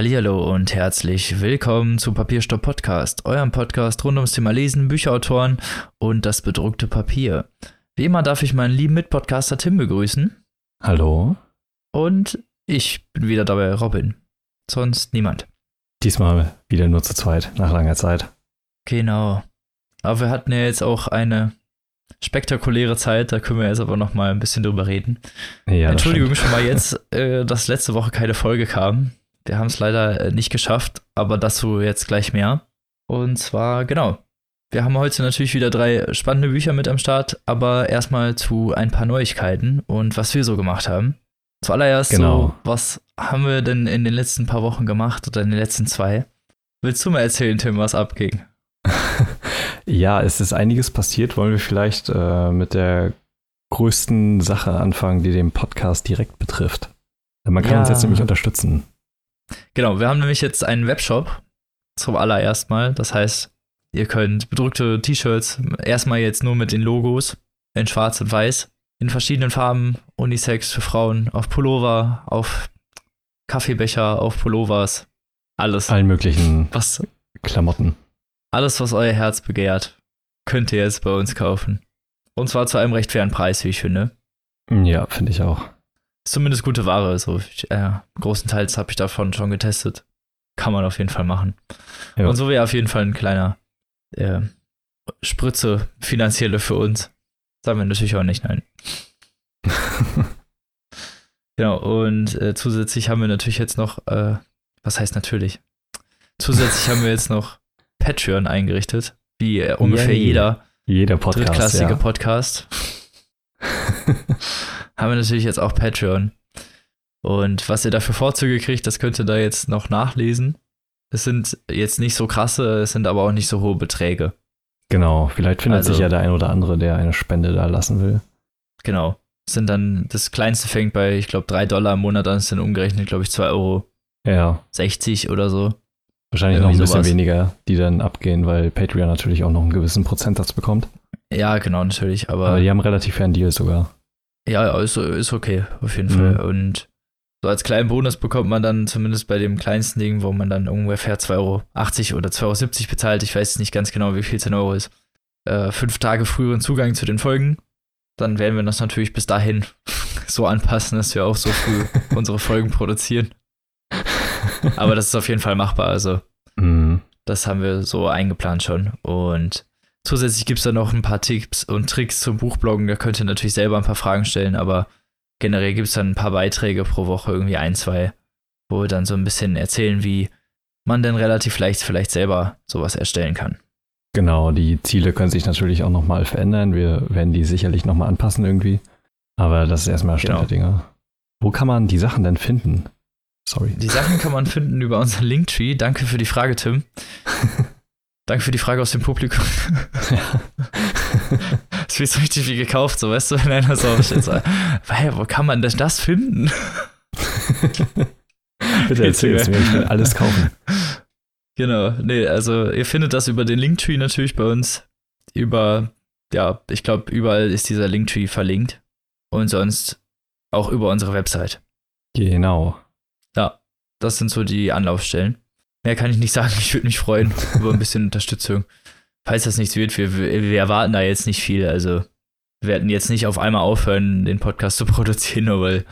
Hallihallo und herzlich willkommen zu Papierstopp Podcast, eurem Podcast rund ums Thema Lesen, Bücherautoren und das bedruckte Papier. Wie immer darf ich meinen lieben Mitpodcaster Tim begrüßen. Hallo. Und ich bin wieder dabei, Robin. Sonst niemand. Diesmal wieder nur zu zweit, nach langer Zeit. Genau. Aber wir hatten ja jetzt auch eine spektakuläre Zeit, da können wir jetzt aber noch mal ein bisschen drüber reden. Ja, Entschuldigung schon mal jetzt, äh, dass letzte Woche keine Folge kam. Wir haben es leider äh, nicht geschafft, aber dazu jetzt gleich mehr. Und zwar, genau. Wir haben heute natürlich wieder drei spannende Bücher mit am Start, aber erstmal zu ein paar Neuigkeiten und was wir so gemacht haben. Zuallererst Genau. so, was haben wir denn in den letzten paar Wochen gemacht oder in den letzten zwei? Willst du mal erzählen, Tim, was abging? Ja, es ist einiges passiert. Wollen wir vielleicht äh, mit der größten Sache anfangen, die den Podcast direkt betrifft? Man kann Ja. uns jetzt nämlich unterstützen. Genau, wir haben nämlich jetzt einen Webshop zum allererst Mal. Das heißt, ihr könnt bedruckte T-Shirts erstmal jetzt nur mit den Logos in schwarz und weiß, in verschiedenen Farben, Unisex für Frauen, auf Pullover, auf Kaffeebecher, auf Pullovers, alles, Allen möglichen was, Klamotten. alles, was euer Herz begehrt, könnt ihr jetzt bei uns kaufen. Und zwar zu einem recht fairen Preis, wie ich finde. Ja, finde ich auch. Ist zumindest gute Ware. Also, ich, äh, großenteils habe ich davon schon getestet. Kann man auf jeden Fall machen. Ja. Und so wäre auf jeden Fall ein kleiner äh, Spritze finanzielle für uns. Sagen wir natürlich auch nicht, nein. Genau, und äh, zusätzlich haben wir natürlich jetzt noch, äh, was heißt natürlich? Zusätzlich haben wir jetzt noch Patreon eingerichtet, wie äh, ungefähr Yay. jeder Jeder Podcast. drittklassige Ja. Podcast. haben wir natürlich jetzt auch Patreon. Und was ihr da für Vorzüge kriegt, das könnt ihr da jetzt noch nachlesen. Es sind jetzt nicht so krasse, es sind aber auch nicht so hohe Beträge. Genau, vielleicht findet Also- sich ja der ein oder andere, der eine Spende da lassen will. Genau. Sind dann, das kleinste fängt bei, ich glaube, 3 Dollar im Monat an, es sind umgerechnet, glaube ich, 2,60 Euro Ja, oder so. wahrscheinlich noch ein Irgendwie bisschen sowas. weniger, die dann abgehen, weil Patreon natürlich auch noch einen gewissen Prozentsatz bekommt. Ja, genau, natürlich. Aber, Aber die haben relativ fairen Deal sogar. Ja, ja, ist, ist okay, auf jeden Mhm. Fall. Und so als kleinen Bonus bekommt man dann zumindest bei dem kleinsten Ding, wo man dann ungefähr 2,80 Euro oder 2,70 Euro bezahlt, ich weiß nicht ganz genau, wie viel 10 Euro ist, äh, fünf Tage früheren Zugang zu den Folgen. Dann werden wir das natürlich bis dahin so anpassen, dass wir auch so früh unsere Folgen produzieren. Aber das ist auf jeden Fall machbar. Also, Mhm. das haben wir so eingeplant schon. Und zusätzlich gibt es dann noch ein paar Tipps und Tricks zum Buchbloggen. Da könnt ihr natürlich selber ein paar Fragen stellen, aber generell gibt es dann ein paar Beiträge pro Woche, irgendwie ein, zwei, wo wir dann so ein bisschen erzählen, wie man denn relativ leicht vielleicht selber sowas erstellen kann. Genau, die Ziele können sich natürlich auch nochmal verändern. Wir werden die sicherlich nochmal anpassen irgendwie. Aber das ist erstmal Stand Genau. der Dinge. Wo kann man die Sachen denn finden? Sorry. Die Sachen kann man finden über unseren Linktree. Danke für die Frage, Tim. Danke für die Frage aus dem Publikum. Es wird so richtig wie gekauft, so weißt du, wenn einer so jetzt "Hä, wo kann man denn das finden? Bitte erzähl es mir, ich will alles kaufen. Genau, nee, also ihr findet das über den Linktree natürlich bei uns. Über, ja, ich glaube, überall ist dieser Linktree verlinkt. Und sonst auch über unsere Website. Genau. Ja, das sind so die Anlaufstellen. Mehr kann ich nicht sagen, ich würde mich freuen über ein bisschen Unterstützung. Falls das nichts wird, wir, wir erwarten da jetzt nicht viel. Also, wir werden jetzt nicht auf einmal aufhören, den Podcast zu produzieren, nur weil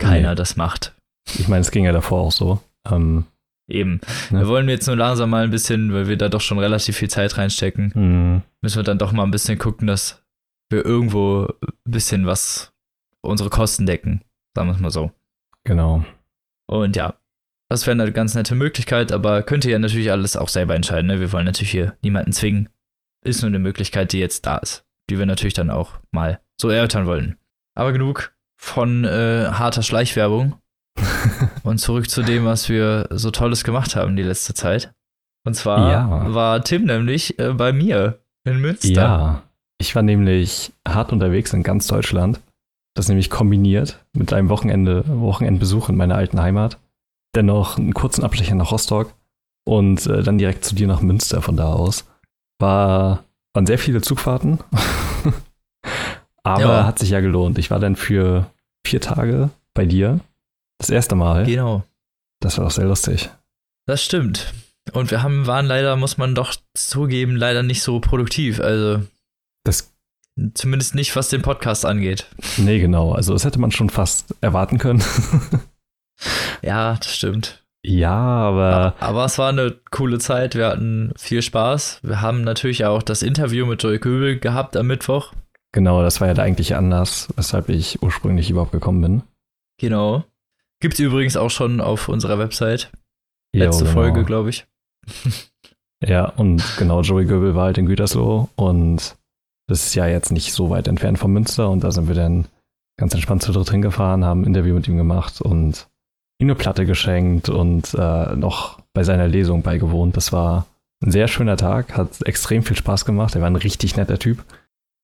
keiner Nee. das macht. Ich meine, es ging ja davor auch so. Ähm, Eben. Ne? Wir wollen jetzt nur langsam mal ein bisschen, weil wir da doch schon relativ viel Zeit reinstecken, mh, müssen wir dann doch mal ein bisschen gucken, dass wir irgendwo ein bisschen was unsere Kosten decken. Sagen wir es mal so. genau. Und ja, das wäre eine ganz nette Möglichkeit, aber könnt ihr ja natürlich alles auch selber entscheiden. Ne? Wir wollen natürlich hier niemanden zwingen. Ist nur eine Möglichkeit, die jetzt da ist, die wir natürlich dann auch mal so erörtern wollen. Aber genug von äh, harter Schleichwerbung und zurück zu dem, was wir so Tolles gemacht haben die letzte Zeit. Und zwar Ja. war Tim nämlich äh, bei mir in Münster. Ja, ich war nämlich hart unterwegs in ganz Deutschland. Das nämlich kombiniert mit einem Wochenende, Wochenendbesuch in meiner alten Heimat. Dennoch einen kurzen Abstecher nach Rostock und äh, dann direkt zu dir nach Münster von da aus. War, waren sehr viele Zugfahrten. Aber Ja. hat sich ja gelohnt. Ich war dann für vier Tage bei dir. Das erste Mal. Genau. Das war doch sehr lustig. Das stimmt. Und wir haben, waren leider, muss man doch zugeben, leider nicht so produktiv. Also. Das. Zumindest nicht, was den Podcast angeht. Nee, genau. Also, das hätte man schon fast erwarten können. ja, das stimmt. Ja, aber. Aber es war eine coole Zeit. Wir hatten viel Spaß. Wir haben natürlich auch das Interview mit Joy Göbel gehabt am Mittwoch. Genau, das war ja der eigentliche Anlass, weshalb ich ursprünglich überhaupt gekommen bin. Genau. Gibt es übrigens auch schon auf unserer Website. Letzte jo, genau. Folge, glaube ich. ja, und genau, Joey Göbel war halt in Gütersloh und das ist ja jetzt nicht so weit entfernt von Münster und da sind wir dann ganz entspannt zu dritt hingefahren, haben ein Interview mit ihm gemacht und eine Platte geschenkt und äh, noch bei seiner Lesung beigewohnt. Das war ein sehr schöner Tag, hat extrem viel Spaß gemacht. Er war ein richtig netter Typ.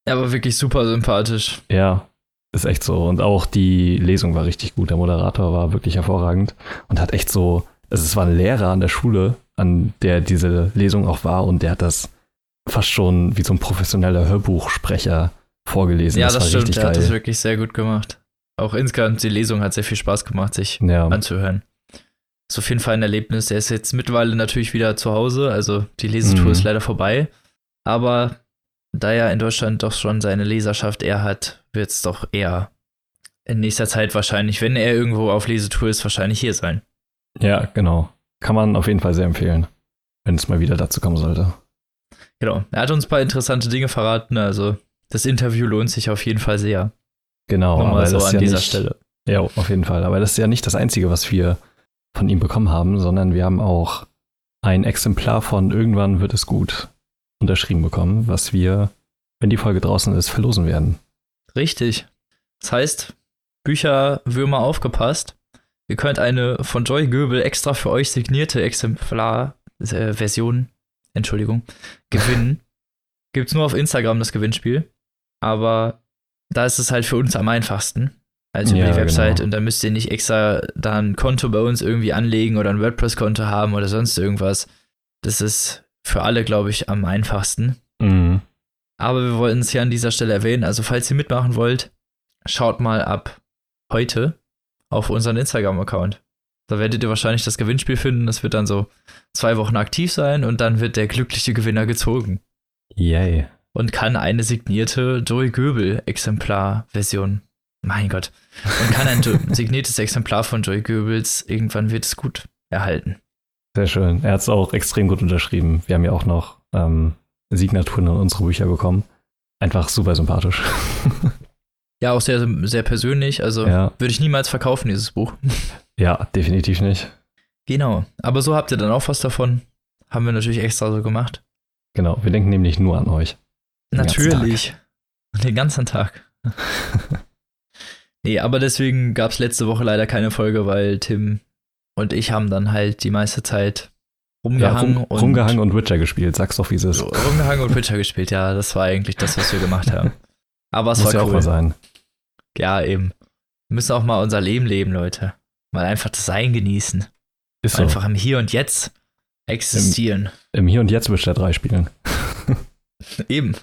Er war wirklich super sympathisch. Ja, ist echt so. Und auch die Lesung war richtig gut. Der Moderator war wirklich hervorragend und hat echt so, also es war ein Lehrer an der Schule, an der diese Lesung auch war und der hat das fast schon wie so ein professioneller Hörbuchsprecher vorgelesen. Ja, das, das stimmt. Der hat das wirklich sehr gut gemacht. Auch insgesamt die Lesung hat sehr viel Spaß gemacht, sich ja. anzuhören. Ist auf jeden Fall ein Erlebnis. Der ist jetzt mittlerweile natürlich wieder zu Hause, also die Lesetour mhm. ist leider vorbei. Aber da er in Deutschland doch schon seine Leserschaft eher hat, wird es doch eher in nächster Zeit wahrscheinlich, wenn er irgendwo auf Lesetour ist, wahrscheinlich hier sein. Ja, genau. Kann man auf jeden Fall sehr empfehlen, wenn es mal wieder dazu kommen sollte. Genau. Er hat uns ein paar interessante Dinge verraten, also das Interview lohnt sich auf jeden Fall sehr. Genau, Nochmal aber so an ja dieser nicht, Stelle. Ja, auf jeden Fall. Aber das ist ja nicht das Einzige, was wir von ihm bekommen haben, sondern wir haben auch ein Exemplar von Irgendwann wird es gut unterschrieben bekommen, was wir, wenn die Folge draußen ist, verlosen werden. Richtig. Das heißt, Bücherwürmer aufgepasst. Ihr könnt eine von Joy Göbel extra für euch signierte Exemplar-Version, äh, Entschuldigung, gewinnen. Gibt's nur auf Instagram das Gewinnspiel. Aber da ist es halt für uns am einfachsten. Also über ja, die Website genau. und dann müsst ihr nicht extra da ein Konto bei uns irgendwie anlegen oder ein WordPress-Konto haben oder sonst irgendwas. Das ist für alle, glaube ich, am einfachsten. Mhm. Aber wir wollten es hier an dieser Stelle erwähnen. Also, falls ihr mitmachen wollt, schaut mal ab heute auf unseren Instagram-Account. Da werdet ihr wahrscheinlich das Gewinnspiel finden. Das wird dann so zwei Wochen aktiv sein und dann wird der glückliche Gewinner gezogen. Yay und kann eine signierte Joey Göbel-Exemplar-Version. Mein Gott. Und kann ein signiertes Exemplar von Joey Goebbels irgendwann wird es gut erhalten. Sehr schön. Er hat es auch extrem gut unterschrieben. Wir haben ja auch noch ähm, Signaturen in unsere Bücher bekommen. Einfach super sympathisch. ja, auch sehr, sehr persönlich. Also ja. würde ich niemals verkaufen, dieses Buch. Ja, definitiv nicht. Genau. Aber so habt ihr dann auch was davon. Haben wir natürlich extra so gemacht. Genau. Wir denken nämlich nur an euch. Natürlich. Den ganzen Tag. nee, aber deswegen gab es letzte Woche leider keine Folge, weil Tim und ich haben dann halt die meiste Zeit rumgehangen. Ja, rum, und rumgehangen und Witcher gespielt, sag's doch, wie es ist. Rumgehangen und Witcher gespielt, ja, das war eigentlich das, was wir gemacht haben. Aber es Muss war ja cool. auch mal sein. Ja, eben. Wir müssen auch mal unser Leben leben, Leute. Mal einfach das Sein genießen. Ist so. Einfach im Hier und Jetzt existieren. Im, im Hier und Jetzt Witcher 3 spielen. Eben.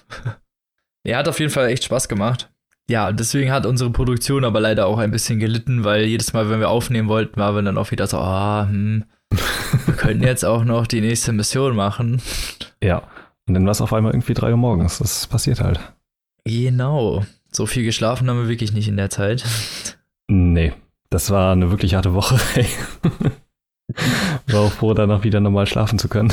Er hat auf jeden Fall echt Spaß gemacht. Ja, deswegen hat unsere Produktion aber leider auch ein bisschen gelitten, weil jedes Mal, wenn wir aufnehmen wollten, waren wir dann auch wieder so, ah, hm, wir könnten jetzt auch noch die nächste Mission machen. Ja, und dann war es auf einmal irgendwie drei Uhr morgens. Das passiert halt. Genau. So viel geschlafen haben wir wirklich nicht in der Zeit. Nee, das war eine wirklich harte Woche. war auch froh, danach wieder normal schlafen zu können.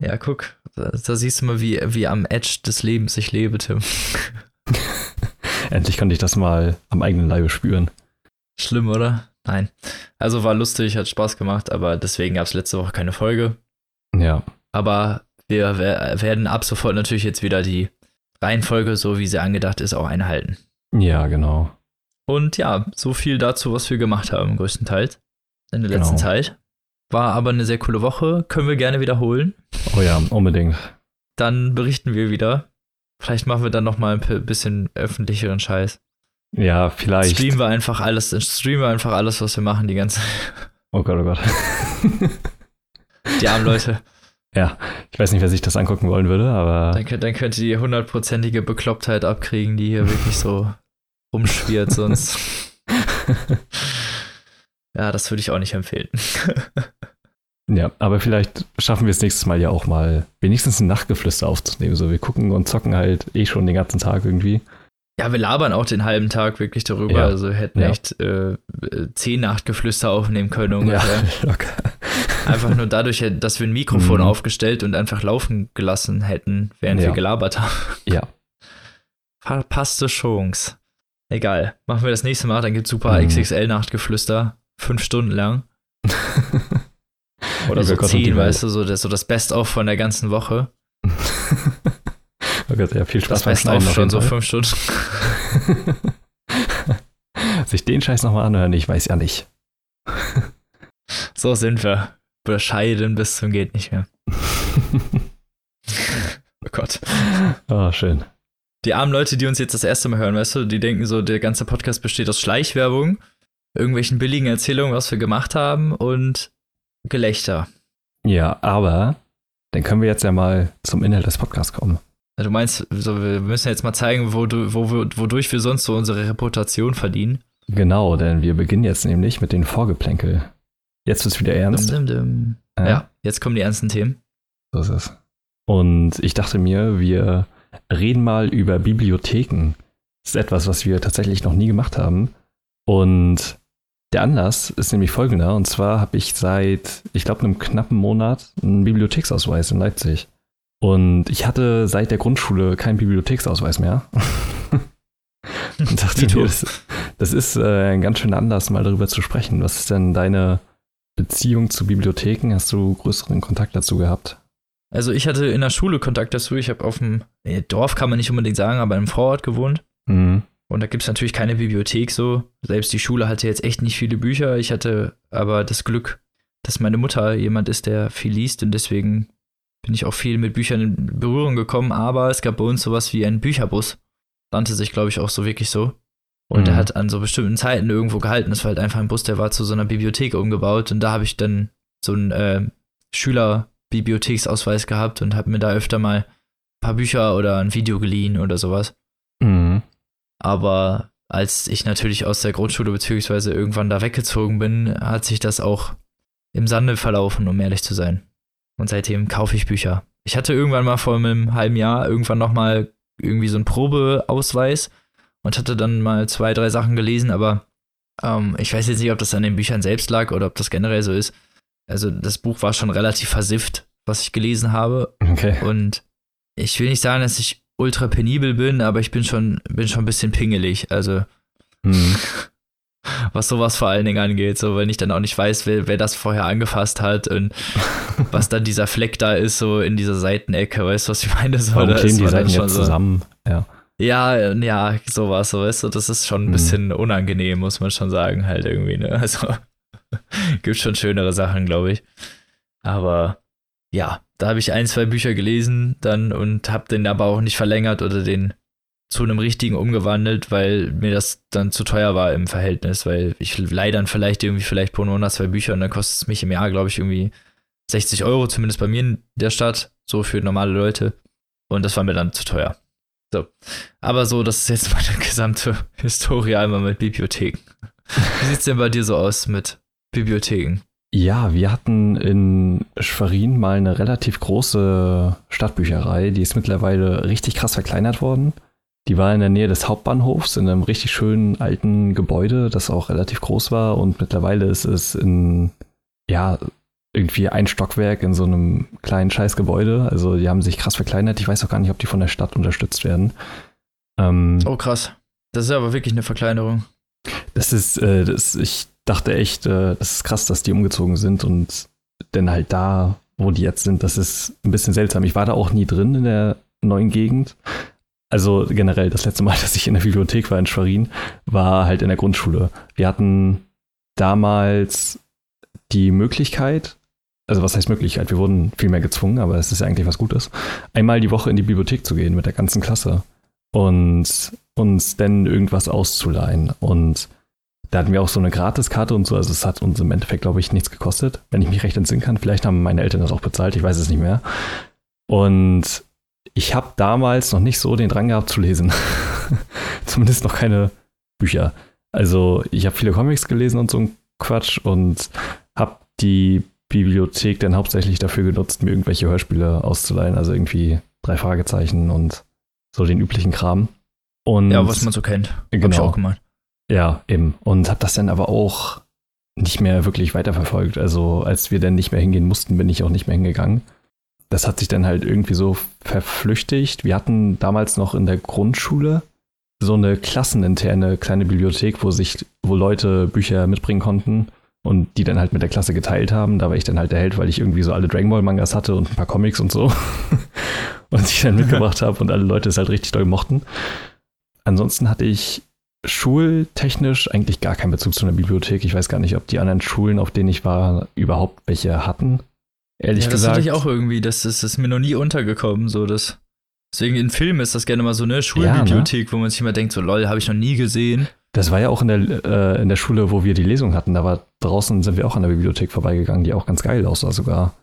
Ja, guck, da, da, siehst du mal, wie, wie am Edge des Lebens ich lebe, Tim. Endlich konnte ich das mal am eigenen Leibe spüren. Schlimm, oder? Nein. Also war lustig, hat Spaß gemacht, aber deswegen gab es letzte Woche keine Folge. Ja. Aber wir werden ab sofort natürlich jetzt wieder die Reihenfolge, so wie sie angedacht ist, auch einhalten. Ja, genau. Und ja, so viel dazu, was wir gemacht haben, größtenteils in der letzten genau. Zeit. War aber eine sehr coole Woche. Können wir gerne wiederholen. Oh ja, unbedingt. Dann berichten wir wieder. Vielleicht machen wir dann noch mal ein bisschen öffentlicheren Scheiß. Ja, vielleicht. Streamen wir einfach alles, streamen wir einfach alles, was wir machen, die ganze. Oh Gott, oh Gott. die armen Leute. Ja, ich weiß nicht, wer sich das angucken wollen würde, aber. Dann, dann könnt ihr die hundertprozentige Beklopptheit abkriegen, die hier wirklich so rumschwirrt sonst. Ja, das würde ich auch nicht empfehlen. Ja, aber vielleicht schaffen wir es nächstes Mal ja auch mal wenigstens ein Nachtgeflüster aufzunehmen. So, wir gucken und zocken halt eh schon den ganzen Tag irgendwie. Ja, wir labern auch den halben Tag wirklich darüber. Ja. Also hätten ja. echt äh, zehn Nachtgeflüster aufnehmen können ungefähr. Ja, locker. Einfach nur dadurch, dass wir ein Mikrofon mhm. aufgestellt und einfach laufen gelassen hätten, während ja. wir gelabert haben. Ja. Verpasste Chance. Egal. Machen wir das nächste Mal, dann gibt es super mhm. XXL-Nachtgeflüster. Fünf Stunden lang. Oder so Gott zehn, weißt du, so das, so das Best-of von der ganzen Woche. oh Gott, ja, viel Spaß das Best-of schon so fünf Stunden. Sich den Scheiß nochmal anhören, ich weiß ja nicht. so sind wir. Bescheiden bis zum geht nicht mehr. oh Gott. Oh, schön. Die armen Leute, die uns jetzt das erste Mal hören, weißt du, die denken so, der ganze Podcast besteht aus Schleichwerbung, irgendwelchen billigen Erzählungen, was wir gemacht haben und Gelächter. Ja, aber dann können wir jetzt ja mal zum Inhalt des Podcasts kommen. Du meinst, so, wir müssen jetzt mal zeigen, wo wo, wodurch wir sonst so unsere Reputation verdienen? Genau, denn wir beginnen jetzt nämlich mit den Vorgeplänkel. Jetzt es wieder ernst. Dum, dum, dum. Ja. ja, jetzt kommen die ernsten Themen. So ist es. Und ich dachte mir, wir reden mal über Bibliotheken. Das ist etwas, was wir tatsächlich noch nie gemacht haben. Und der Anlass ist nämlich folgender. Und zwar habe ich seit, ich glaube, einem knappen Monat einen Bibliotheksausweis in Leipzig. Und ich hatte seit der Grundschule keinen Bibliotheksausweis mehr. und dachte mir, das, das ist äh, ein ganz schöner Anlass, mal darüber zu sprechen. Was ist denn deine Beziehung zu Bibliotheken? Hast du größeren Kontakt dazu gehabt? Also ich hatte in der Schule Kontakt dazu. Ich habe auf dem Dorf, kann man nicht unbedingt sagen, aber im Vorort gewohnt. Mhm. Und da gibt es natürlich keine Bibliothek so. Selbst die Schule hatte jetzt echt nicht viele Bücher. Ich hatte aber das Glück, dass meine Mutter jemand ist, der viel liest und deswegen bin ich auch viel mit Büchern in Berührung gekommen. Aber es gab bei uns sowas wie einen Bücherbus. Nannte sich, glaube ich, auch so wirklich so. Und mhm. der hat an so bestimmten Zeiten irgendwo gehalten. Das war halt einfach ein Bus, der war zu so einer Bibliothek umgebaut. Und da habe ich dann so einen äh, Schülerbibliotheksausweis gehabt und habe mir da öfter mal ein paar Bücher oder ein Video geliehen oder sowas. Aber als ich natürlich aus der Grundschule beziehungsweise irgendwann da weggezogen bin, hat sich das auch im Sande verlaufen, um ehrlich zu sein. Und seitdem kaufe ich Bücher. Ich hatte irgendwann mal vor einem halben Jahr irgendwann noch mal irgendwie so einen Probeausweis und hatte dann mal zwei, drei Sachen gelesen, aber ähm, ich weiß jetzt nicht, ob das an den Büchern selbst lag oder ob das generell so ist. Also das Buch war schon relativ versifft, was ich gelesen habe. Okay. Und ich will nicht sagen, dass ich ultra penibel bin, aber ich bin schon, bin schon ein bisschen pingelig. Also mhm. was sowas vor allen Dingen angeht, so wenn ich dann auch nicht weiß, wer, wer das vorher angefasst hat und was dann dieser Fleck da ist, so in dieser Seitenecke, weißt du, was ich meine? So, Warum kleben die Seiten jetzt so, zusammen? Ja. Ja, ja, sowas, so weißt du, das ist schon ein mhm. bisschen unangenehm, muss man schon sagen, halt irgendwie, ne? Also gibt schon schönere Sachen, glaube ich. Aber ja, da habe ich ein, zwei Bücher gelesen dann und habe den aber auch nicht verlängert oder den zu einem richtigen umgewandelt, weil mir das dann zu teuer war im Verhältnis, weil ich leih dann vielleicht irgendwie vielleicht pro Monat zwei Bücher und dann kostet es mich im Jahr, glaube ich, irgendwie 60 Euro, zumindest bei mir in der Stadt, so für normale Leute. Und das war mir dann zu teuer. So. Aber so, das ist jetzt meine gesamte Historie einmal mit Bibliotheken. Wie sieht es denn bei dir so aus mit Bibliotheken? Ja, wir hatten in Schwerin mal eine relativ große Stadtbücherei, die ist mittlerweile richtig krass verkleinert worden. Die war in der Nähe des Hauptbahnhofs in einem richtig schönen alten Gebäude, das auch relativ groß war und mittlerweile ist es in ja irgendwie ein Stockwerk in so einem kleinen Scheißgebäude. Also die haben sich krass verkleinert. Ich weiß auch gar nicht, ob die von der Stadt unterstützt werden. Ähm, oh krass, das ist aber wirklich eine Verkleinerung. Das ist, äh, das, ich dachte echt, äh, das ist krass, dass die umgezogen sind und denn halt da, wo die jetzt sind, das ist ein bisschen seltsam. Ich war da auch nie drin in der neuen Gegend. Also generell, das letzte Mal, dass ich in der Bibliothek war in Schwerin, war halt in der Grundschule. Wir hatten damals die Möglichkeit, also was heißt Möglichkeit? Wir wurden viel mehr gezwungen, aber es ist ja eigentlich was Gutes, einmal die Woche in die Bibliothek zu gehen mit der ganzen Klasse und uns dann irgendwas auszuleihen. Und da hatten wir auch so eine Gratiskarte und so, also es hat uns im Endeffekt, glaube ich, nichts gekostet, wenn ich mich recht entsinnen kann. Vielleicht haben meine Eltern das auch bezahlt, ich weiß es nicht mehr. Und ich habe damals noch nicht so den Drang gehabt zu lesen. Zumindest noch keine Bücher. Also ich habe viele Comics gelesen und so ein Quatsch und habe die Bibliothek dann hauptsächlich dafür genutzt, mir irgendwelche Hörspiele auszuleihen, also irgendwie drei Fragezeichen und so den üblichen Kram. Und ja, was man so kennt. Genau. Hab ich auch gemacht. Ja, eben. Und habe das dann aber auch nicht mehr wirklich weiterverfolgt. Also als wir dann nicht mehr hingehen mussten, bin ich auch nicht mehr hingegangen. Das hat sich dann halt irgendwie so verflüchtigt. Wir hatten damals noch in der Grundschule so eine klasseninterne kleine Bibliothek, wo sich, wo Leute Bücher mitbringen konnten und die dann halt mit der Klasse geteilt haben. Da war ich dann halt der Held, weil ich irgendwie so alle Dragon Ball Mangas hatte und ein paar Comics und so. und ich dann mitgebracht habe und alle Leute es halt richtig doll mochten. Ansonsten hatte ich schultechnisch eigentlich gar keinen Bezug zu einer Bibliothek. Ich weiß gar nicht, ob die anderen Schulen, auf denen ich war, überhaupt welche hatten. Ehrlich ja, das gesagt. hatte ich auch irgendwie, das, das ist mir noch nie untergekommen, so das. Deswegen in Filmen ist das gerne mal so eine Schulbibliothek, wo man sich immer denkt, so lol, habe ich noch nie gesehen. Das war ja auch in der, äh, in der Schule, wo wir die Lesung hatten. Da war draußen sind wir auch an der Bibliothek vorbeigegangen, die auch ganz geil aussah sogar.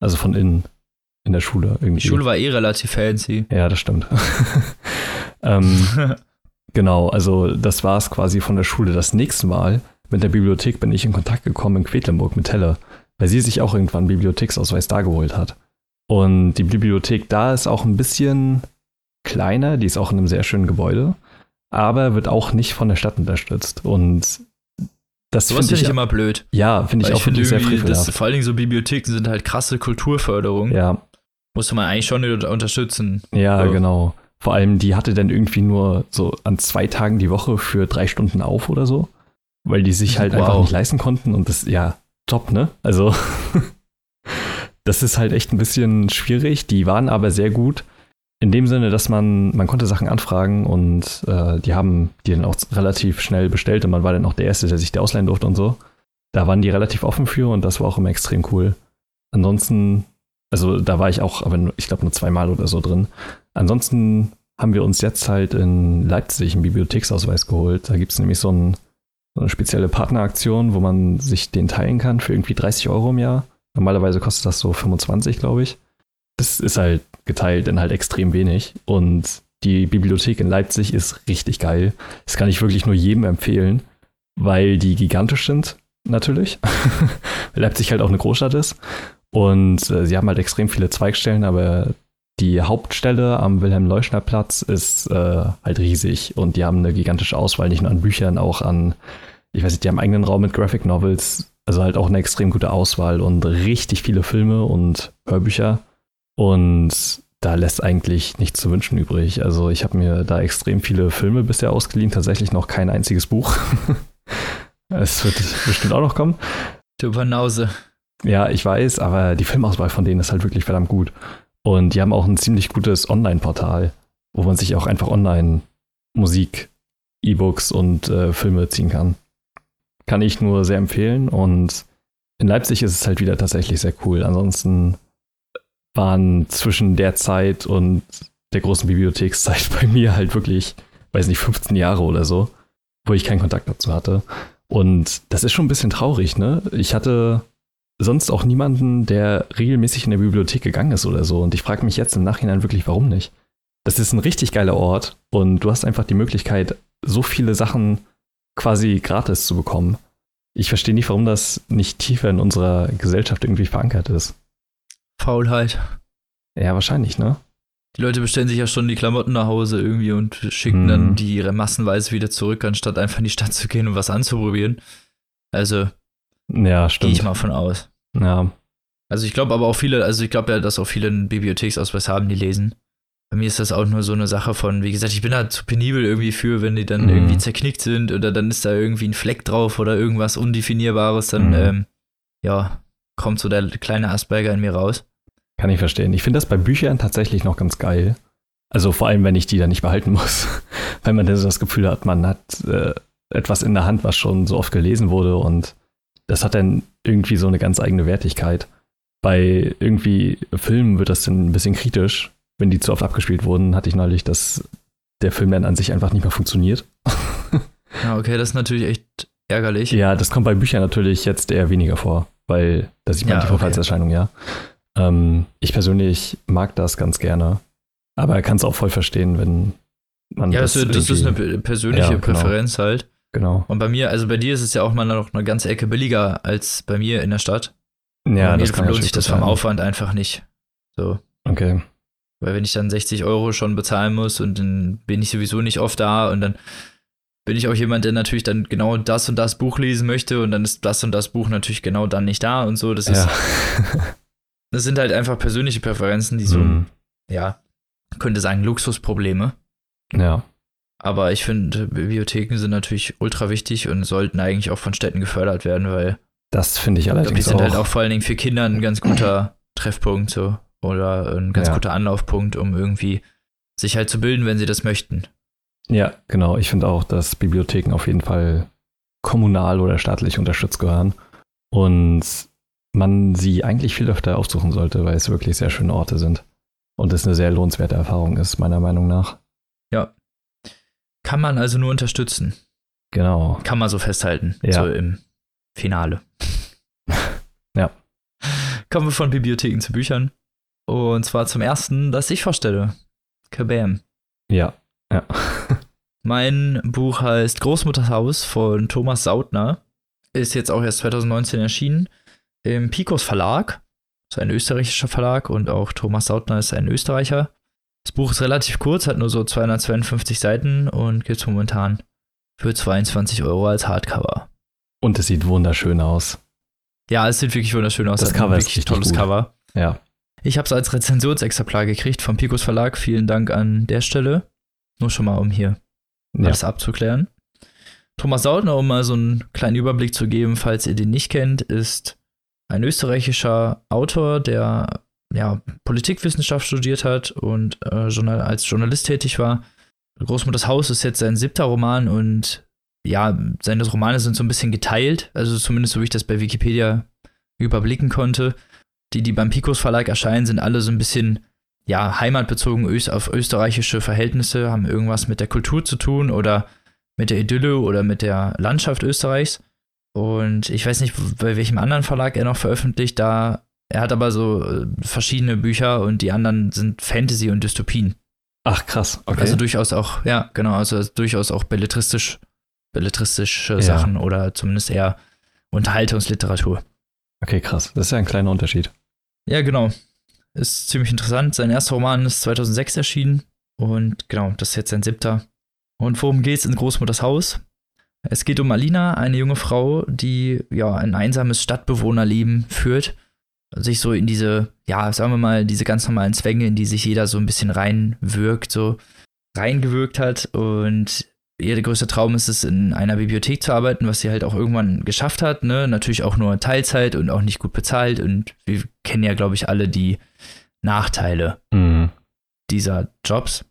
Also von innen in der Schule irgendwie. Die Schule war eh relativ fancy. Ja, das stimmt. ähm, genau, also das war es quasi von der Schule. Das nächste Mal mit der Bibliothek bin ich in Kontakt gekommen in Quedlinburg mit Helle, weil sie sich auch irgendwann einen Bibliotheksausweis da geholt hat. Und die Bibliothek da ist auch ein bisschen kleiner, die ist auch in einem sehr schönen Gebäude, aber wird auch nicht von der Stadt unterstützt. Und das finde finde ich, ich immer blöd. ja, finde ich auch finde wirklich sehr frevelhaft. vor allen Dingen so Bibliotheken sind halt krasse Kulturförderung. Ja, Musste man eigentlich schon unter- unterstützen. ja, So. genau. Vor allem, die hatte dann irgendwie nur so an zwei Tagen die Woche für drei Stunden auf oder so, weil die sich halt Wow. einfach nicht leisten konnten und das, ja, top, ne? Also, das ist halt echt ein bisschen schwierig. Die waren aber sehr gut. In dem Sinne, dass man, man konnte Sachen anfragen und äh, die haben die dann auch relativ schnell bestellt und man war dann auch der Erste, der sich die ausleihen durfte und so. Da waren die relativ offen für und das war auch immer extrem cool. Ansonsten, also da war ich auch, aber ich glaube nur zweimal oder so drin. Ansonsten haben wir uns jetzt halt in Leipzig einen Bibliotheksausweis geholt. Da gibt es nämlich so, ein, so eine spezielle Partneraktion, wo man sich den teilen kann für irgendwie 30 Euro im Jahr. Normalerweise kostet das so 25, glaube ich. Das ist halt geteilt in halt extrem wenig. Und die Bibliothek in Leipzig ist richtig geil. Das kann ich wirklich nur jedem empfehlen, weil die gigantisch sind, natürlich. Leipzig halt auch eine Großstadt ist. Und äh, sie haben halt extrem viele Zweigstellen, aber die Hauptstelle am Wilhelm-Leuschner-Platz ist äh, halt riesig und die haben eine gigantische Auswahl, nicht nur an Büchern, auch an, ich weiß nicht, die haben einen eigenen Raum mit Graphic Novels, also halt auch eine extrem gute Auswahl und richtig viele Filme und Hörbücher. Und da lässt eigentlich nichts zu wünschen übrig. Also ich habe mir da extrem viele Filme bisher ausgeliehen, tatsächlich noch kein einziges Buch. es wird bestimmt auch noch kommen. Du Banause. Ja, ich weiß, aber die Filmauswahl von denen ist halt wirklich verdammt gut. Und die haben auch ein ziemlich gutes Online-Portal, wo man sich auch einfach online Musik, E-Books und äh, Filme ziehen kann. Kann ich nur sehr empfehlen. Und in Leipzig ist es halt wieder tatsächlich sehr cool. Ansonsten waren zwischen der Zeit und der großen Bibliothekszeit bei mir halt wirklich, weiß nicht, 15 Jahre oder so, wo ich keinen Kontakt dazu hatte. Und das ist schon ein bisschen traurig, ne? Ich hatte sonst auch niemanden, der regelmäßig in der Bibliothek gegangen ist oder so. Und ich frage mich jetzt im Nachhinein wirklich, warum nicht? Das ist ein richtig geiler Ort und du hast einfach die Möglichkeit, so viele Sachen quasi gratis zu bekommen. Ich verstehe nicht, warum das nicht tiefer in unserer Gesellschaft irgendwie verankert ist. Faulheit. Ja, wahrscheinlich, ne? Die Leute bestellen sich ja schon die Klamotten nach Hause irgendwie und schicken Mhm. dann die massenweise wieder zurück, anstatt einfach in die Stadt zu gehen und was anzuprobieren. Also Ja, gehe stimmt. ich mal von aus. Ja, Also ich glaube aber auch viele, also ich glaube ja, dass auch viele einen Bibliotheksausweis haben, die lesen. Bei mir ist das auch nur so eine Sache von, wie gesagt, ich bin da zu penibel irgendwie für, wenn die dann Mhm. irgendwie zerknickt sind oder dann ist da irgendwie ein Fleck drauf oder irgendwas Undefinierbares, dann Mhm. ähm, ja, kommt so der kleine Asperger in mir raus. kann ich verstehen. Ich finde das bei Büchern tatsächlich noch ganz geil. Also vor allem, wenn ich die dann nicht behalten muss. wenn man dann so das Gefühl hat, man hat äh, etwas in der Hand, was schon so oft gelesen wurde und das hat dann irgendwie so eine ganz eigene Wertigkeit. Bei irgendwie Filmen wird das dann ein bisschen kritisch, wenn die zu oft abgespielt wurden, hatte ich neulich, dass der Film dann an sich einfach nicht mehr funktioniert. Ja, okay, das ist natürlich echt ärgerlich. Ja, das kommt bei Büchern natürlich jetzt eher weniger vor, weil da sieht man Ja, die okay. Verfallserscheinung, ja. Ähm, ich persönlich mag das ganz gerne, aber kann es auch voll verstehen, wenn man Ja, das das, das ist eine persönliche Ja, genau. Präferenz halt. Genau. Und bei mir, also bei dir ist es ja auch mal noch eine ganze Ecke billiger als bei mir in der Stadt. Ja, Und das kann lohnt sich das vom. Aufwand einfach nicht. So. Okay. Weil wenn ich dann 60 Euro schon bezahlen muss und dann bin ich sowieso nicht oft da und dann bin ich auch jemand, der natürlich dann genau das und das Buch lesen möchte und dann ist das und das Buch natürlich genau dann nicht da und so. Das ist, Ja. das sind halt einfach persönliche Präferenzen, die so, Hm. ja, könnte sagen Luxusprobleme. ja. Aber ich finde, Bibliotheken sind natürlich ultra wichtig und sollten eigentlich auch von Städten gefördert werden, weil Das finde ich ich glaube, die allerdings sind auch. halt auch vor allen Dingen für Kinder ein ganz guter Treffpunkt so oder ein ganz Ja. guter Anlaufpunkt, um irgendwie sich halt zu bilden, wenn sie das möchten. Ja, genau. Ich finde auch, dass Bibliotheken auf jeden Fall kommunal oder staatlich unterstützt gehören und man sie eigentlich viel öfter aufsuchen sollte, weil es wirklich sehr schöne Orte sind und es eine sehr lohnenswerte Erfahrung ist, meiner Meinung nach. Kann man also nur unterstützen. Genau. Kann man so festhalten. Ja. So im Finale. Ja. Kommen wir von Bibliotheken zu Büchern. Und zwar zum ersten, das ich vorstelle. Kabam. Ja. Ja. Mein Buch heißt Großmutters Haus von Thomas Sautner. Ist jetzt auch erst 2019 erschienen. Im Picos Verlag. Das ist ein österreichischer Verlag und auch Thomas Sautner ist ein Österreicher. Das Buch ist relativ kurz, hat nur so 252 Seiten und gibt es momentan für 22 Euro als Hardcover. Und es sieht wunderschön aus. Ja, es sieht wirklich wunderschön aus. Das Hat Cover ist wirklich tolles gut. Cover. Ja. Ich habe es als Rezensionsexemplar gekriegt vom Picos Verlag. Vielen Dank an der Stelle. Nur schon mal, um hier ja. alles abzuklären. Thomas Sautner, um mal so einen kleinen Überblick zu geben, falls ihr den nicht kennt, ist ein österreichischer Autor, der ja, Politikwissenschaft studiert hat und äh, Journal als Journalist tätig war. Großmutters Haus ist jetzt sein siebter Roman und ja, seine Romane sind so ein bisschen geteilt, also zumindest so wie ich das bei Wikipedia überblicken konnte. Die, die beim Picos Verlag erscheinen, sind alle so ein bisschen ja, heimatbezogen auf österreichische Verhältnisse, haben irgendwas mit der Kultur zu tun oder mit der Idylle oder mit der Landschaft Österreichs. Und ich weiß nicht, bei welchem anderen Verlag er noch veröffentlicht, da er hat aber so äh, verschiedene Bücher und die anderen sind Fantasy und Dystopien. Ach, krass. Okay. Also durchaus auch, ja, genau, also durchaus auch belletristisch, belletristische Ja. Sachen oder zumindest eher Unterhaltungsliteratur. okay, krass. Das ist ja ein kleiner Unterschied. Ja, genau. Ist ziemlich interessant. Sein erster Roman ist 2006 erschienen und genau, das ist jetzt sein siebter. Und worum geht's in Großmutters Haus? Es geht um Alina, eine junge Frau, die ja ein einsames Stadtbewohnerleben führt, sich so in diese, ja, sagen wir mal, diese ganz normalen Zwänge, in die sich jeder so ein bisschen reinwirkt, so reingewirkt hat und ihr größter Traum ist es, in einer Bibliothek zu arbeiten, was sie halt auch irgendwann geschafft hat, ne? Natürlich auch nur Teilzeit und auch nicht gut bezahlt und wir kennen ja, glaube ich, alle die Nachteile Mhm. dieser Jobs.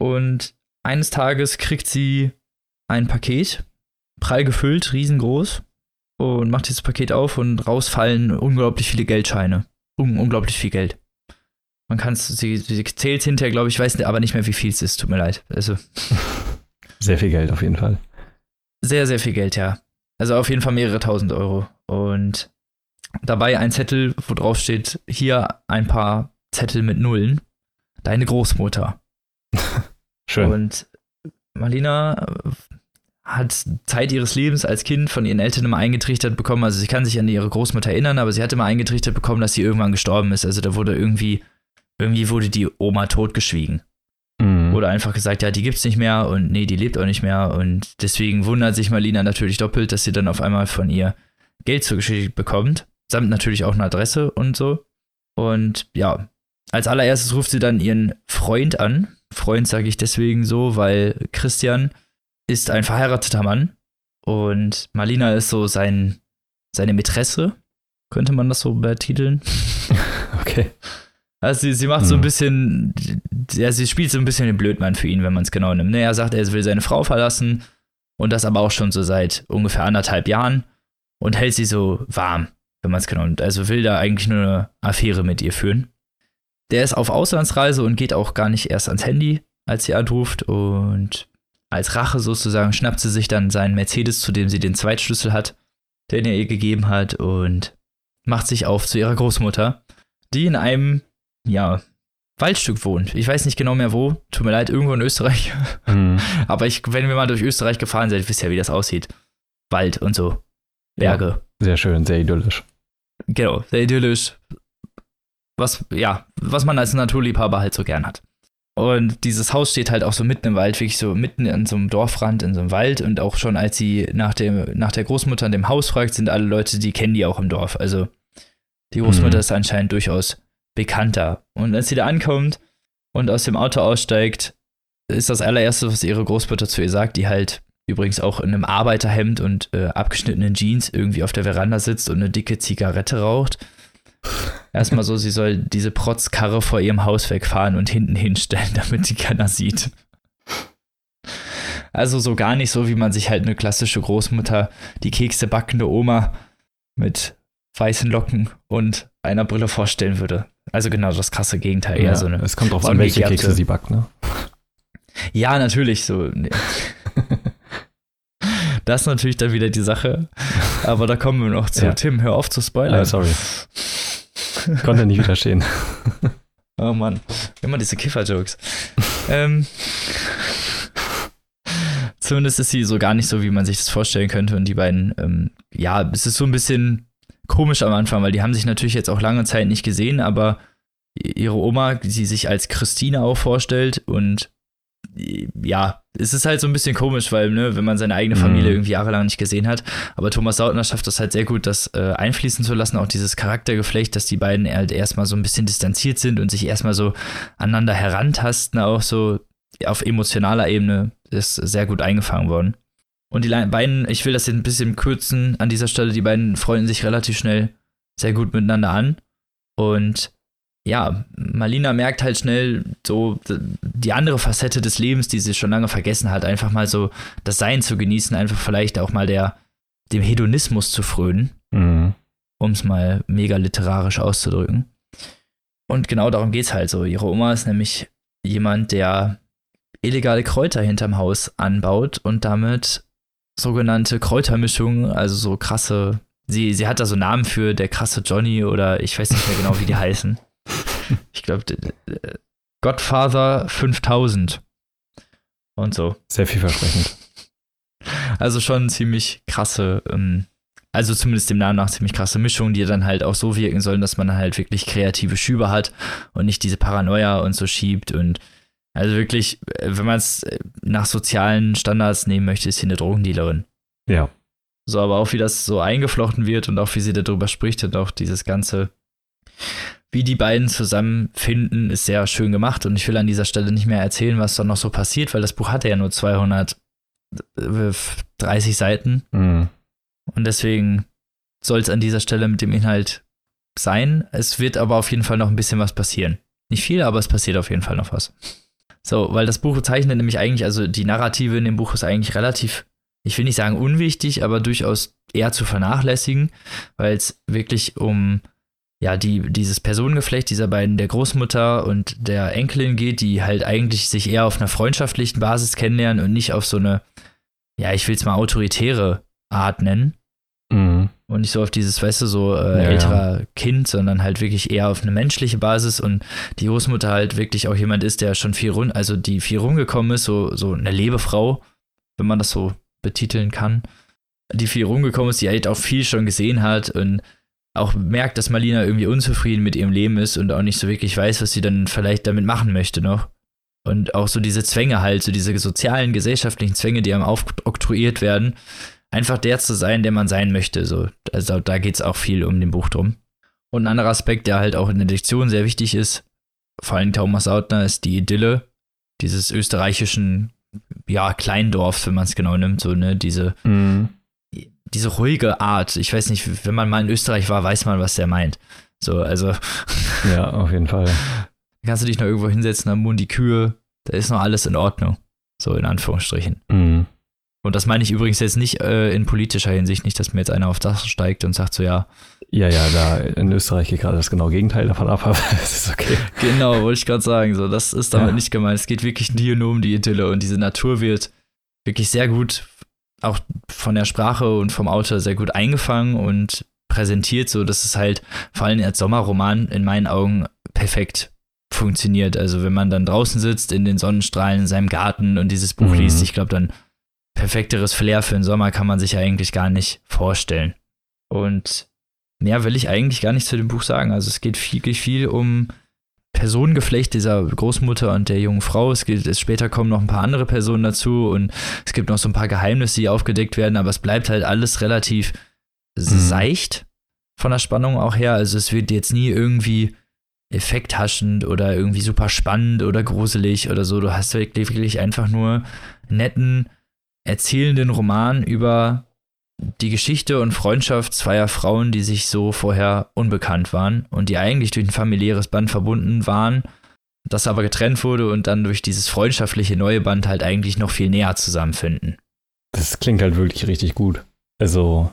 Und eines Tages kriegt sie ein Paket, prall gefüllt, riesengroß, und macht dieses Paket auf und rausfallen unglaublich viele Geldscheine. Un unglaublich viel Geld. Man kann es, sie, sie zählt hinterher, glaube ich, weiß aber nicht mehr, wie viel es ist, tut mir leid. Also Sehr viel Geld auf jeden Fall. sehr, sehr viel Geld, ja. Also auf jeden Fall mehrere tausend Euro. Und dabei ein Zettel, wo drauf steht, hier ein paar Zettel mit Nullen. Deine Großmutter. Schön. Und Marlina hat Zeit ihres Lebens als Kind von ihren Eltern immer eingetrichtert bekommen. Also sie kann sich an ihre Großmutter erinnern, aber sie hat immer eingetrichtert bekommen, dass sie irgendwann gestorben ist. Also da wurde irgendwie, irgendwie wurde die Oma totgeschwiegen. Mhm. Oder einfach gesagt, ja, die gibt's nicht mehr und nee, die lebt auch nicht mehr. Und deswegen wundert sich Marlina natürlich doppelt, dass sie dann auf einmal von ihr Geld zugeschickt bekommt. Samt natürlich auch eine Adresse und so. Und ja, als allererstes ruft sie dann ihren Freund an. Freund sage ich deswegen so, weil Christian ist ein verheirateter Mann und Marlina ist so sein, seine Mätresse, könnte man das so betiteln. Okay. Also sie, sie macht so ein Hm. bisschen, ja, sie spielt so ein bisschen den Blödmann für ihn, wenn man es genau nimmt. Ne, Er sagt, er will seine Frau verlassen und das aber auch schon so seit ungefähr anderthalb Jahren und hält sie so warm, wenn man es genau nimmt. Also will da eigentlich nur eine Affäre mit ihr führen. Der ist auf Auslandsreise und geht auch gar nicht erst ans Handy, als sie anruft und als Rache sozusagen schnappt sie sich dann seinen Mercedes, zu dem sie den Zweitschlüssel hat, den er ihr gegeben hat und macht sich auf zu ihrer Großmutter, die in einem ja, Waldstück wohnt. Ich weiß nicht genau mehr wo. Tut mir leid, irgendwo in Österreich. Mhm. Aber ich, wenn wir mal durch Österreich gefahren sind, wisst ihr ja, wie das aussieht. Wald und so. Berge. Ja, sehr schön, sehr idyllisch. Genau, sehr idyllisch. Was, ja, was man als Naturliebhaber halt so gern hat. Und dieses Haus steht halt auch so mitten im Wald, wirklich so mitten an so einem Dorfrand, in so einem Wald. Und auch schon als sie nach, dem, nach der Großmutter in dem Haus fragt, sind alle Leute, die kennen die auch im Dorf. Also die Großmutter mhm. ist anscheinend durchaus bekannter. Und als sie da ankommt und aus dem Auto aussteigt, ist das allererste, was ihre Großmutter zu ihr sagt, die halt übrigens auch in einem Arbeiterhemd und äh, abgeschnittenen Jeans irgendwie auf der Veranda sitzt und eine dicke Zigarette raucht. Erstmal so, sie soll diese Protzkarre vor ihrem Haus wegfahren und hinten hinstellen, damit die keiner sieht. Also so gar nicht so, wie man sich halt eine klassische Großmutter, die Kekse backende Oma mit weißen Locken und einer Brille vorstellen würde. Also genau das krasse Gegenteil. Ja, so eine, es kommt drauf so an, welche Kekse sie backt, ne? Ja, natürlich so. Nee. das ist natürlich dann wieder die Sache. Aber da kommen wir noch zu. Ja. Tim, hör auf zu spoilern. Ah, sorry. Konnte nicht widerstehen. Oh Mann, immer diese Kiffer-Jokes. ähm, zumindest ist sie so gar nicht so, wie man sich das vorstellen könnte. Und die beiden, ähm, ja, es ist so ein bisschen komisch am Anfang, weil die haben sich natürlich jetzt auch lange Zeit nicht gesehen, aber ihre Oma, die sich als Christine auch vorstellt und ja, es ist halt so ein bisschen komisch, weil, ne, wenn man seine eigene Familie mhm. irgendwie jahrelang nicht gesehen hat. Aber Thomas Sautner schafft das halt sehr gut, das äh, einfließen zu lassen, auch dieses Charaktergeflecht, dass die beiden halt erstmal so ein bisschen distanziert sind und sich erstmal so aneinander herantasten, auch so auf emotionaler Ebene ist sehr gut eingefangen worden. Und die beiden, ich will das jetzt ein bisschen kürzen an dieser Stelle, die beiden freunden sich relativ schnell sehr gut miteinander an. Und ja, Malina merkt halt schnell so die andere Facette des Lebens, die sie schon lange vergessen hat, einfach mal so das Sein zu genießen, einfach vielleicht auch mal der, dem Hedonismus zu frönen, mhm. um es mal mega literarisch auszudrücken. Und genau darum geht es halt so. Ihre Oma ist nämlich jemand, der illegale Kräuter hinterm Haus anbaut und damit sogenannte Kräutermischung, also so krasse, sie, sie hat da so Namen für der krasse Johnny oder ich weiß nicht mehr genau, wie die heißen. Ich glaube, Godfather 5000 und so. Sehr vielversprechend. Also schon ziemlich krasse, ähm, also zumindest dem Namen nach ziemlich krasse Mischung, die dann halt auch so wirken sollen, dass man halt wirklich kreative Schübe hat und nicht diese Paranoia und so schiebt und also wirklich, äh, wenn man es äh, nach sozialen Standards nehmen möchte, ist sie eine Drogendealerin. Ja. So, aber auch wie das so eingeflochten wird und auch wie sie darüber spricht und auch dieses ganze, wie die beiden zusammenfinden, ist sehr schön gemacht. Und ich will an dieser Stelle nicht mehr erzählen, was da noch so passiert, weil das Buch hatte ja nur 230 Seiten. Mhm. Und deswegen soll es an dieser Stelle mit dem Inhalt sein. Es wird aber auf jeden Fall noch ein bisschen was passieren. Nicht viel, aber es passiert auf jeden Fall noch was. So, weil das Buch zeichnet nämlich eigentlich, also die Narrative in dem Buch ist eigentlich relativ, ich will nicht sagen unwichtig, aber durchaus eher zu vernachlässigen, weil es wirklich um ja, die, dieses Personengeflecht dieser beiden, der Großmutter und der Enkelin geht, die halt eigentlich sich eher auf einer freundschaftlichen Basis kennenlernen und nicht auf so eine, ja, ich will es mal autoritäre Art nennen. Mhm. Und nicht so auf dieses, weißt du, so äh, ja, älterer ja. Kind, sondern halt wirklich eher auf eine menschliche Basis und die Großmutter halt wirklich auch jemand ist, der schon viel rum, also die viel rumgekommen ist, so, so eine Lebefrau, wenn man das so betiteln kann, die viel rumgekommen ist, die halt auch viel schon gesehen hat und auch merkt, dass Marlina irgendwie unzufrieden mit ihrem Leben ist und auch nicht so wirklich weiß, was sie dann vielleicht damit machen möchte noch. Und auch so diese Zwänge halt, so diese sozialen, gesellschaftlichen Zwänge, die einem aufoktroyiert werden, einfach der zu sein, der man sein möchte. So. Also da geht es auch viel um den Buch drum. Und ein anderer Aspekt, der halt auch in der Lektion sehr wichtig ist, vor allem Thomas Sautner, ist die Idylle dieses österreichischen, ja, Kleindorfs, wenn man es genau nimmt, so, ne, diese, mhm. Diese ruhige Art. Ich weiß nicht, wenn man mal in Österreich war, weiß man, was der meint. So, also. Ja, auf jeden Fall. Kannst du dich noch irgendwo hinsetzen, am Mund die Kühe, da ist noch alles in Ordnung. So in Anführungsstrichen. Mhm. Und das meine ich übrigens jetzt nicht äh, in politischer Hinsicht, nicht, dass mir jetzt einer auf das steigt und sagt so, ja. Ja, ja, da in Österreich geht gerade das genau Gegenteil davon ab, aber das ist okay. Genau, wollte ich gerade sagen, so, das ist damit ja. nicht gemeint. Es geht wirklich nur um die Idylle und diese Natur wird wirklich sehr gut, auch von der Sprache und vom Autor sehr gut eingefangen und präsentiert, so dass es halt vor allem als Sommerroman in meinen Augen perfekt funktioniert. Also wenn man dann draußen sitzt in den Sonnenstrahlen in seinem Garten und dieses Buch mhm. liest, ich glaube, dann perfekteres Flair für den Sommer kann man sich ja eigentlich gar nicht vorstellen. Und mehr will ich eigentlich gar nicht zu dem Buch sagen. Also es geht viel, viel um Personengeflecht dieser Großmutter und der jungen Frau. Es, geht, es später kommen noch ein paar andere Personen dazu und es gibt noch so ein paar Geheimnisse, die aufgedeckt werden, aber es bleibt halt alles relativ mhm. seicht von der Spannung auch her. Also es wird jetzt nie irgendwie effekthaschend oder irgendwie super spannend oder gruselig oder so. Du hast wirklich, wirklich einfach nur netten, erzählenden Roman über die Geschichte und Freundschaft zweier Frauen, die sich so vorher unbekannt waren und die eigentlich durch ein familiäres Band verbunden waren, das aber getrennt wurde und dann durch dieses freundschaftliche neue Band halt eigentlich noch viel näher zusammenfinden. Das klingt halt wirklich richtig gut. Also,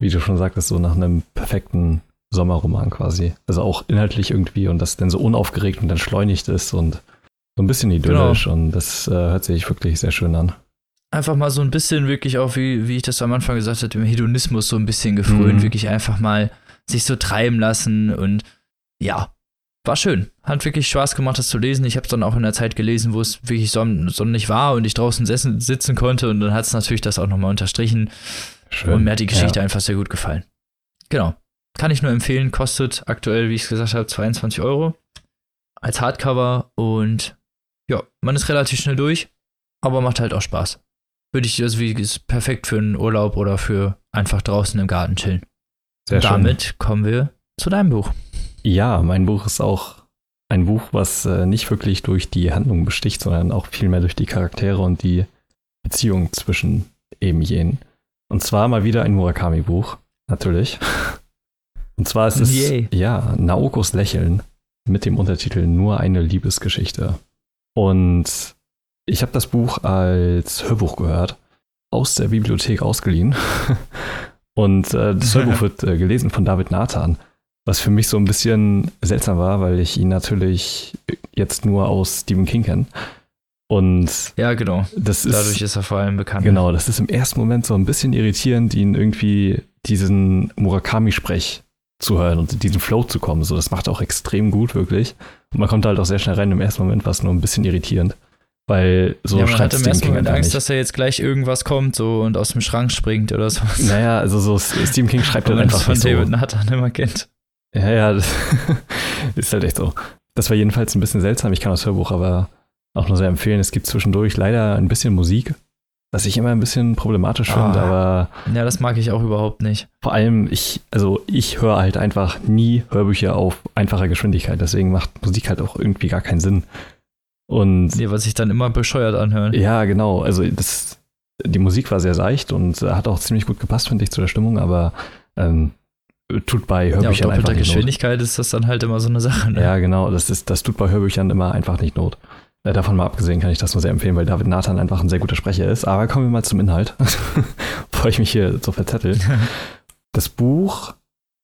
wie du schon sagtest, so nach einem perfekten Sommerroman quasi. Also auch inhaltlich irgendwie und das dann so unaufgeregt und entschleunigt ist und so ein bisschen idyllisch genau. und das äh, hört sich wirklich sehr schön an. Einfach mal so ein bisschen wirklich auch, wie, wie ich das am Anfang gesagt habe, dem Hedonismus so ein bisschen gefrönt, mhm. wirklich einfach mal sich so treiben lassen und ja, war schön. Hat wirklich Spaß gemacht, das zu lesen. Ich habe es dann auch in der Zeit gelesen, wo es wirklich sonn sonnig war und ich draußen sitzen konnte und dann hat es natürlich das auch nochmal unterstrichen. Schön. Und mir hat die Geschichte ja. einfach sehr gut gefallen. Genau. Kann ich nur empfehlen, kostet aktuell, wie ich es gesagt habe, 22 Euro als Hardcover und ja, man ist relativ schnell durch, aber macht halt auch Spaß. Würde ich, also wie ist perfekt für einen Urlaub oder für einfach draußen im Garten chillen. Sehr schön. Damit kommen wir zu deinem Buch. Ja, mein Buch ist auch ein Buch, was äh, nicht wirklich durch die Handlung besticht, sondern auch vielmehr durch die Charaktere und die Beziehung zwischen eben jenen. Und zwar mal wieder ein Murakami-Buch, natürlich. Und zwar ist es Yay. ja Naokos Lächeln mit dem Untertitel Nur eine Liebesgeschichte. Und ich habe das Buch als Hörbuch gehört, aus der Bibliothek ausgeliehen. Und äh, das Hörbuch wird äh, gelesen von David Nathan, was für mich so ein bisschen seltsam war, weil ich ihn natürlich jetzt nur aus Stephen King kenne. Und ja, genau. Das ist, Dadurch ist er vor allem bekannt. Genau, das ist im ersten Moment so ein bisschen irritierend, ihn irgendwie diesen Murakami-Sprech zu hören und in diesen Flow zu kommen. So, das macht auch extrem gut, wirklich. Und man kommt halt auch sehr schnell rein. Im ersten Moment war es nur ein bisschen irritierend. Weil so ja, man hat im ersten Moment Angst, nicht. dass da jetzt gleich irgendwas kommt so und aus dem Schrank springt oder sowas. Naja, also so Stephen King schreibt halt einfach von David so. Nathan immer kennt. Ja, ja, das ist halt echt so. Das war jedenfalls ein bisschen seltsam. Ich kann das Hörbuch aber auch nur sehr empfehlen. Es gibt zwischendurch leider ein bisschen Musik, was ich immer ein bisschen problematisch oh. finde, aber. Ja, das mag ich auch überhaupt nicht. Vor allem, ich, also ich höre halt einfach nie Hörbücher auf einfacher Geschwindigkeit, deswegen macht Musik halt auch irgendwie gar keinen Sinn. Und. Nee, was sich dann immer bescheuert anhören. Ja, genau. Also das, die Musik war sehr seicht und hat auch ziemlich gut gepasst, finde ich, zu der Stimmung, aber ähm, tut bei Hörbüchern ja, einfach nicht Geschwindigkeit Not. ist das dann halt immer so eine Sache. Ne? Ja, genau. Das, ist, das tut bei Hörbüchern immer einfach nicht Not. Äh, davon mal abgesehen kann ich das nur sehr empfehlen, weil David Nathan einfach ein sehr guter Sprecher ist. Aber kommen wir mal zum Inhalt, bevor ich mich hier so verzettel. Das Buch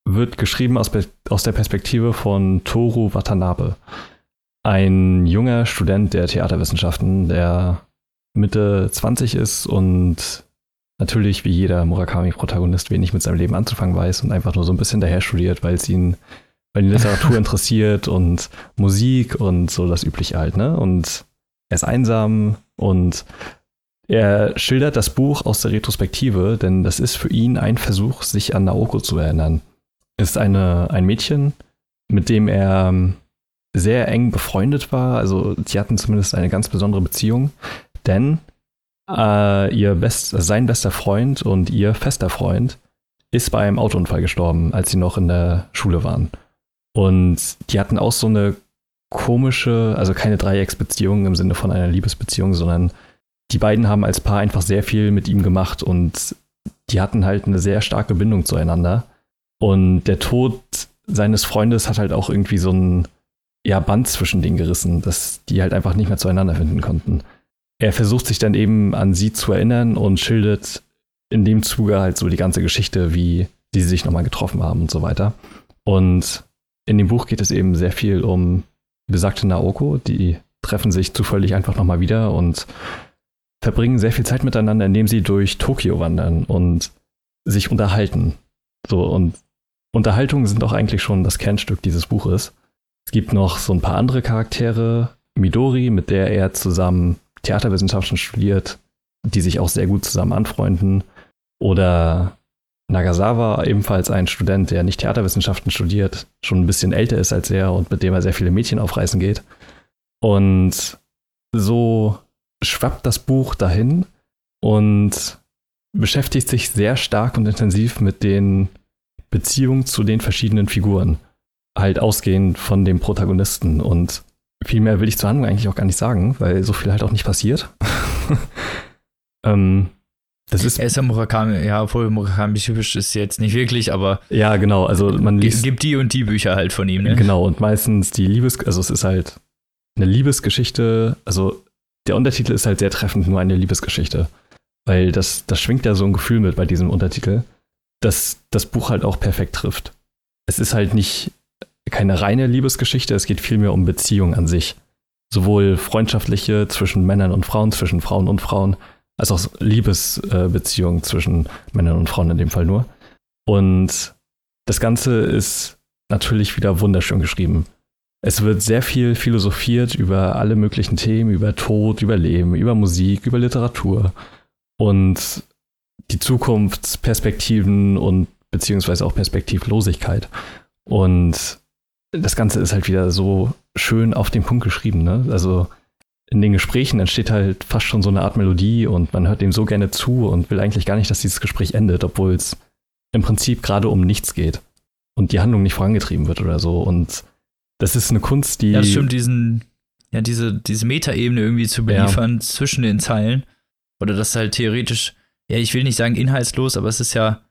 wird geschrieben aus, aus der Perspektive von Toru Watanabe. Ein junger Student der Theaterwissenschaften, der Mitte 20 ist und natürlich wie jeder Murakami-Protagonist wenig mit seinem Leben anzufangen weiß und einfach nur so ein bisschen daher studiert, weil es ihn weil ihn Literatur interessiert und Musik und so das Übliche halt, ne? Und er ist einsam und er schildert das Buch aus der Retrospektive, denn das ist für ihn ein Versuch, sich an Naoko zu erinnern. Ist eine, ein Mädchen, mit dem er sehr eng befreundet war. Also, sie hatten zumindest eine ganz besondere Beziehung, denn äh, ihr best, sein bester Freund und ihr fester Freund ist bei einem Autounfall gestorben, als sie noch in der Schule waren. Und die hatten auch so eine komische, also keine Dreiecksbeziehung im Sinne von einer Liebesbeziehung, sondern die beiden haben als Paar einfach sehr viel mit ihm gemacht und die hatten halt eine sehr starke Bindung zueinander. Und der Tod seines Freundes hat halt auch irgendwie so ein ja, Band zwischen denen gerissen, dass die halt einfach nicht mehr zueinander finden konnten. Er versucht sich dann eben an sie zu erinnern und schildert in dem Zuge halt so die ganze Geschichte, wie die sich nochmal getroffen haben und so weiter. Und in dem Buch geht es eben sehr viel um besagte Naoko, die treffen sich zufällig einfach nochmal wieder und verbringen sehr viel Zeit miteinander, indem sie durch Tokio wandern und sich unterhalten. So, und Unterhaltungen sind auch eigentlich schon das Kernstück dieses Buches. Es gibt noch so ein paar andere Charaktere. Midori, mit der er zusammen Theaterwissenschaften studiert, die sich auch sehr gut zusammen anfreunden. Oder Nagasawa, ebenfalls ein Student, der nicht Theaterwissenschaften studiert, schon ein bisschen älter ist als er und mit dem er sehr viele Mädchen aufreißen geht. Und so schwappt das Buch dahin und beschäftigt sich sehr stark und intensiv mit den Beziehungen zu den verschiedenen Figuren. Halt ausgehend von dem Protagonisten. Und viel mehr will ich zur Handlung eigentlich auch gar nicht sagen, weil so viel halt auch nicht passiert. ähm, das ist. Er ist ja Murakami, ja, obwohl Murakami typisch ist jetzt nicht wirklich, aber. Ja, genau, also man liest. Gibt die und die Bücher halt von ihm, ne? Genau, und meistens die Liebes, also es ist halt eine Liebesgeschichte, also der Untertitel ist halt sehr treffend, nur eine Liebesgeschichte. Weil das, das schwingt ja so ein Gefühl mit bei diesem Untertitel, dass das Buch halt auch perfekt trifft. Es ist halt nicht keine reine Liebesgeschichte, es geht vielmehr um Beziehungen an sich. Sowohl freundschaftliche zwischen Männern und Frauen, zwischen Frauen und Frauen, als auch Liebesbeziehungen zwischen Männern und Frauen in dem Fall nur. Und das Ganze ist natürlich wieder wunderschön geschrieben. Es wird sehr viel philosophiert über alle möglichen Themen, über Tod, über Leben, über Musik, über Literatur und die Zukunftsperspektiven und beziehungsweise auch Perspektivlosigkeit. Und das Ganze ist halt wieder so schön auf den Punkt geschrieben. Ne? Also in den Gesprächen entsteht halt fast schon so eine Art Melodie und man hört dem so gerne zu und will eigentlich gar nicht, dass dieses Gespräch endet, obwohl es im Prinzip gerade um nichts geht und die Handlung nicht vorangetrieben wird oder so. Und das ist eine Kunst, die. Ja, stimmt, diesen, ja, diese, diese Metaebene irgendwie zu beliefern ja. zwischen den Zeilen. Oder das halt theoretisch, ja, ich will nicht sagen inhaltslos, aber es ist ja,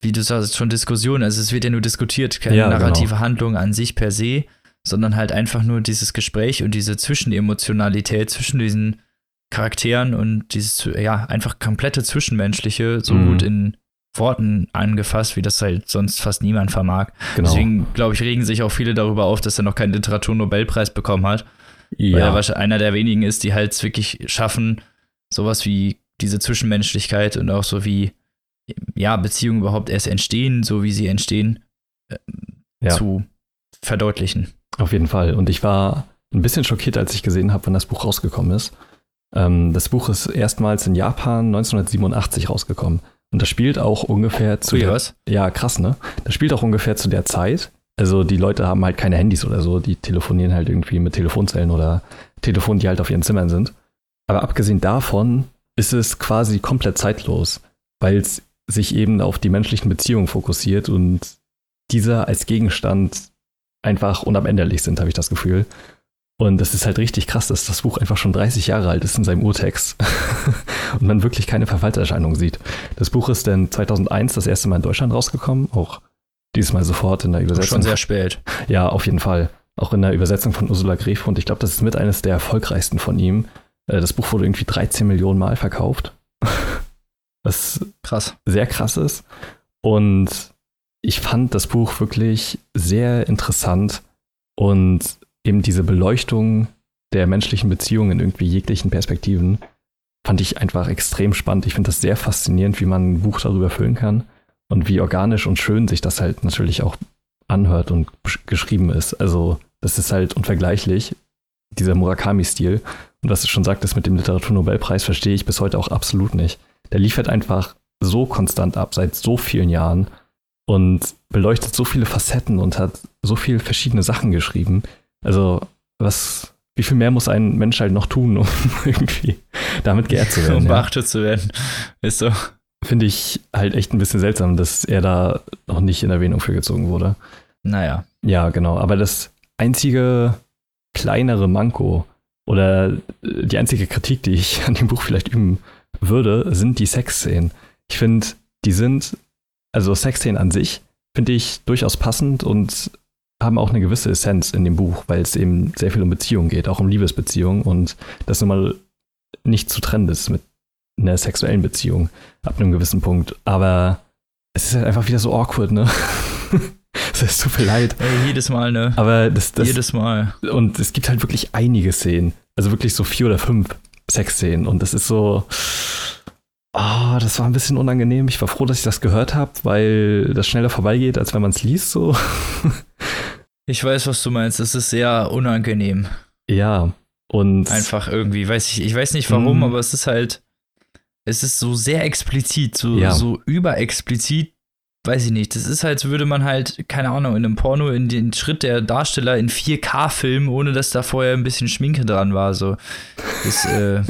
wie du sagst, schon Diskussion. Also es wird ja nur diskutiert, keine ja, narrative genau. Handlung an sich per se, sondern halt einfach nur dieses Gespräch und diese Zwischenemotionalität zwischen diesen Charakteren und dieses, ja, einfach komplette Zwischenmenschliche so mhm. gut in Worten angefasst, wie das halt sonst fast niemand vermag. Genau. Deswegen, glaube ich, regen sich auch viele darüber auf, dass er noch keinen Literaturnobelpreis bekommen hat. Ja. Weil er einer der wenigen ist, die halt wirklich schaffen, sowas wie diese Zwischenmenschlichkeit und auch so wie, ja, Beziehungen überhaupt erst entstehen, so wie sie entstehen, äh, ja. zu verdeutlichen. Auf jeden Fall. Und ich war ein bisschen schockiert, als ich gesehen habe, wann das Buch rausgekommen ist. Ähm, das Buch ist erstmals in Japan 1987 rausgekommen. Und das spielt auch ungefähr zu. Ui, der, was? Ja, krass, ne? Das spielt auch ungefähr zu der Zeit. Also die Leute haben halt keine Handys oder so, die telefonieren halt irgendwie mit Telefonzellen oder Telefonen, die halt auf ihren Zimmern sind. Aber abgesehen davon ist es quasi komplett zeitlos, weil es sich eben auf die menschlichen Beziehungen fokussiert und dieser als Gegenstand einfach unabänderlich sind, habe ich das Gefühl. Und das ist halt richtig krass, dass das Buch einfach schon 30 Jahre alt ist in seinem Urtext und man wirklich keine Verfallserscheinung sieht. Das Buch ist dann 2001 das erste Mal in Deutschland rausgekommen, auch diesmal sofort in der Übersetzung. Schon sehr spät. Ja, auf jeden Fall. Auch in der Übersetzung von Ursula Gref und ich glaube, das ist mit eines der erfolgreichsten von ihm. Äh, das Buch wurde irgendwie 13 Millionen Mal verkauft. Was krass. sehr krass ist. Und ich fand das Buch wirklich sehr interessant und eben diese Beleuchtung der menschlichen Beziehungen in irgendwie jeglichen Perspektiven fand ich einfach extrem spannend. Ich finde das sehr faszinierend, wie man ein Buch darüber füllen kann und wie organisch und schön sich das halt natürlich auch anhört und geschrieben ist. Also, das ist halt unvergleichlich, dieser Murakami-Stil. Und was du schon sagtest mit dem Literaturnobelpreis, verstehe ich bis heute auch absolut nicht. Der liefert einfach so konstant ab, seit so vielen Jahren und beleuchtet so viele Facetten und hat so viele verschiedene Sachen geschrieben, also, was, wie viel mehr muss ein Mensch halt noch tun, um irgendwie damit geehrt zu werden? um beachtet ja? zu werden. Ist so. Finde ich halt echt ein bisschen seltsam, dass er da noch nicht in Erwähnung für gezogen wurde. Naja. Ja, genau. Aber das einzige kleinere Manko oder die einzige Kritik, die ich an dem Buch vielleicht üben würde, sind die Sexszenen. Ich finde, die sind, also Sexszenen an sich, finde ich durchaus passend und haben auch eine gewisse Essenz in dem Buch, weil es eben sehr viel um Beziehungen geht, auch um Liebesbeziehungen und das nun mal nicht zu trennen ist mit einer sexuellen Beziehung ab einem gewissen Punkt. Aber es ist halt einfach wieder so awkward, ne? Es tut mir leid. Ey, jedes Mal, ne? Aber das, das. Jedes Mal. Und es gibt halt wirklich einige Szenen. Also wirklich so vier oder fünf Sexszenen. Und das ist so. Oh, das war ein bisschen unangenehm. Ich war froh, dass ich das gehört habe, weil das schneller vorbeigeht, als wenn man es liest. So. Ich weiß, was du meinst. Es ist sehr unangenehm. Ja, und. Einfach irgendwie, weiß ich, ich weiß nicht warum, Mhm. aber es ist halt, es ist so sehr explizit, so, Ja. so überexplizit, weiß ich nicht. Das ist halt, als würde man halt, keine Ahnung, in einem Porno in den Schritt der Darsteller in 4K filmen, ohne dass da vorher ein bisschen Schminke dran war. So. Das, äh,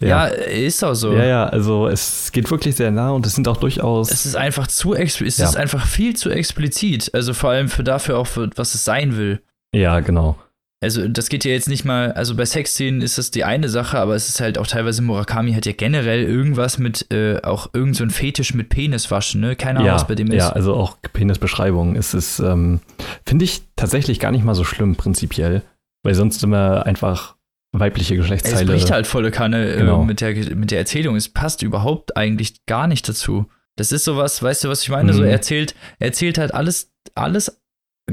ja. ist auch so. Ja, ja, also es geht wirklich sehr nah und es sind auch durchaus. Es ist einfach zu explizit, es Ja. ist einfach viel zu explizit. Also vor allem für dafür auch, für, was es sein will. ja, genau. Also das geht ja jetzt nicht mal, also bei Sexszenen ist das die eine Sache, aber es ist halt auch teilweise Murakami hat ja generell irgendwas mit, äh, auch irgend so ein Fetisch mit Peniswaschen, ne? Keine Ahnung, ja, was bei dem ist. ja, also auch Penisbeschreibung. Es ist, ähm, finde ich tatsächlich gar nicht mal so schlimm prinzipiell, weil sonst immer einfach weibliche es Geschlechtsteile. bricht halt volle Kanne Genau. äh, mit, der, mit der Erzählung. Es passt überhaupt eigentlich gar nicht dazu. Das ist sowas, weißt du, was ich meine? So, Mhm. er erzählt, er erzählt halt alles, alles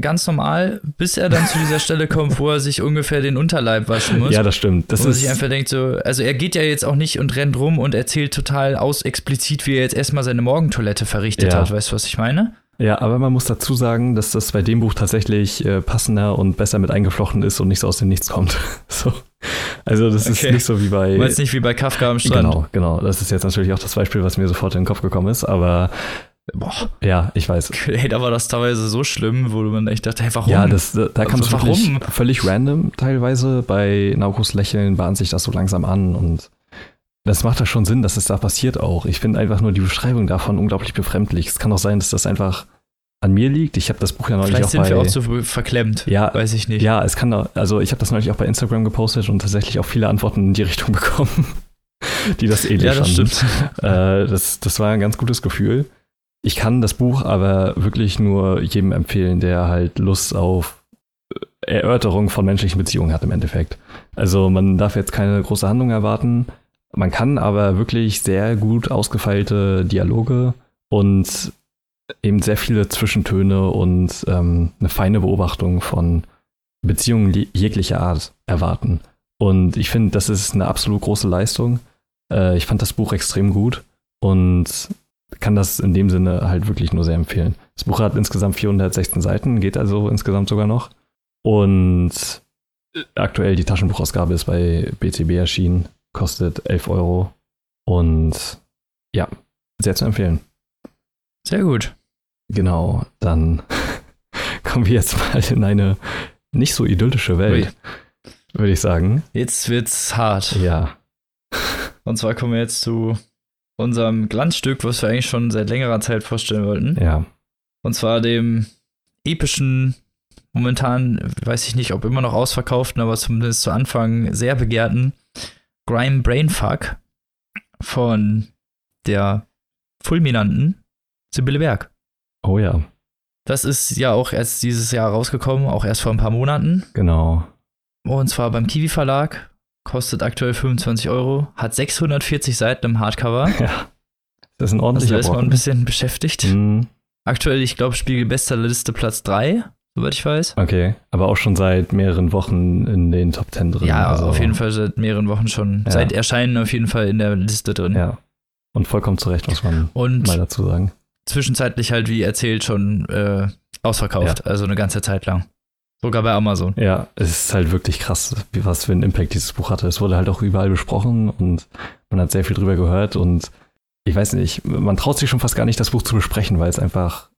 ganz normal, bis er dann zu dieser Stelle kommt, wo er sich ungefähr den Unterleib waschen muss. ja, das stimmt. Das wo ist sich einfach denkt, so, also er geht ja jetzt auch nicht und rennt rum und erzählt total aus explizit, wie er jetzt erstmal seine Morgentoilette verrichtet Ja. hat. Weißt du, was ich meine? Ja, aber man muss dazu sagen, dass das bei dem Buch tatsächlich äh, passender und besser mit eingeflochten ist und nicht so aus dem Nichts kommt. so. Also das Okay. ist nicht so wie bei. Du meinst nicht wie bei Kafka am Strand. Genau, genau. Das ist jetzt natürlich auch das Beispiel, was mir sofort in den Kopf gekommen ist, aber Boah, ja, ich weiß. hey, da war das teilweise so schlimm, wo man echt dachte, hey, warum? Ja, das, da da kam es Also wirklich völlig random teilweise. Bei Naukos Lächeln bahnt sich das so langsam an und das macht da schon Sinn, dass es da passiert auch. Ich finde einfach nur die Beschreibung davon unglaublich befremdlich. Es kann auch sein, dass das einfach an mir liegt. Ich habe das Buch ja neulich Vielleicht auch sind bei wir auch zu verklemmt. Ja, Weiß ich nicht. Ja, es kann also ich habe das neulich auch bei Instagram gepostet und tatsächlich auch viele Antworten in die Richtung bekommen, die das ähnlich Ja, das fanden. stimmt. Äh, das, das war ein ganz gutes Gefühl. Ich kann das Buch aber wirklich nur jedem empfehlen, der halt Lust auf äh, Erörterung von menschlichen Beziehungen hat im Endeffekt. Also man darf jetzt keine große Handlung erwarten. Man kann aber wirklich sehr gut ausgefeilte Dialoge und eben sehr viele Zwischentöne und ähm, eine feine Beobachtung von Beziehungen je- jeglicher Art erwarten. Und ich finde, das ist eine absolut große Leistung. Äh, ich fand das Buch extrem gut und kann das in dem Sinne halt wirklich nur sehr empfehlen. Das Buch hat insgesamt 416 Seiten, geht also insgesamt sogar noch. Und aktuell die Taschenbuchausgabe ist bei BTB erschienen, kostet 11 Euro. Und ja, sehr zu empfehlen. Sehr gut. Genau, dann kommen wir jetzt mal in eine nicht so idyllische Welt, würde ich sagen. Jetzt wird's hart. Ja, Und zwar kommen wir jetzt zu unserem Glanzstück, was wir eigentlich schon seit längerer Zeit vorstellen wollten. ja. Und zwar dem epischen, momentan weiß ich nicht, ob immer noch ausverkauften, aber zumindest zu Anfang sehr begehrten Grime Brainfuck von der fulminanten Sibylle Berg. Oh ja, Das ist ja auch erst dieses Jahr rausgekommen, auch erst vor ein paar Monaten. genau. Und zwar beim Kiwi Verlag. Kostet aktuell 25 Euro. Hat 640 Seiten im Hardcover. Ja. Das ist ein Also ordentlicher da ist man ein bisschen beschäftigt. Mhm. Aktuell, ich glaube, Spiegel Bestsellerliste Platz 3, soweit ich weiß. Okay, aber auch schon seit mehreren Wochen in den Top 10 drin. Ja, also, auf jeden Fall seit mehreren Wochen schon. Ja. Seit Erscheinen auf jeden Fall in der Liste drin. Ja. Und vollkommen zu Recht, muss man Und mal dazu sagen. zwischenzeitlich halt, wie erzählt, schon äh, ausverkauft. Also eine ganze Zeit lang. Sogar bei Amazon. Ja, es ist halt wirklich krass, wie, was für einen Impact dieses Buch hatte. Es wurde halt auch überall besprochen und man hat sehr viel drüber gehört und ich weiß nicht, man traut sich schon fast gar nicht, das Buch zu besprechen, weil es einfach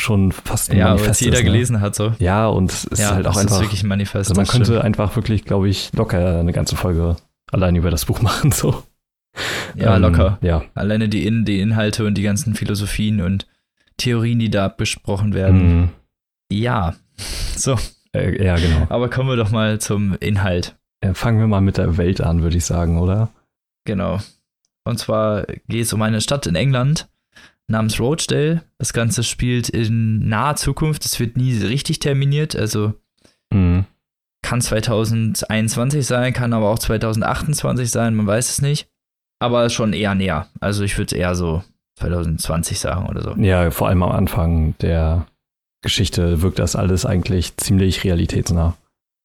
schon fast ein Ja, Manifest jeder ist. Ne? gelesen hat, so. Ja, und es ist ja, halt auch einfach. ist wirklich ein Manifest. also man könnte stimmt. einfach wirklich, glaube ich, locker eine ganze Folge allein über das Buch machen. So. Ja, Ähm, locker. Ja. Alleine die, In die Inhalte und die ganzen Philosophien und Theorien, die da besprochen werden. Mhm. Ja. So, Äh, ja, genau. aber kommen wir doch mal zum Inhalt. Äh, Fangen wir mal mit der Welt an, würde ich sagen, oder? Genau. Und zwar geht es um eine Stadt in England namens Rochdale. Das Ganze spielt in naher Zukunft. Es wird nie richtig terminiert. Also Mhm. kann 2021 sein, kann aber auch 2028 sein. Man weiß es nicht. Aber schon eher näher. Also ich würde eher so 2020 sagen oder so. Ja, vor allem am Anfang der Geschichte wirkt das alles eigentlich ziemlich realitätsnah.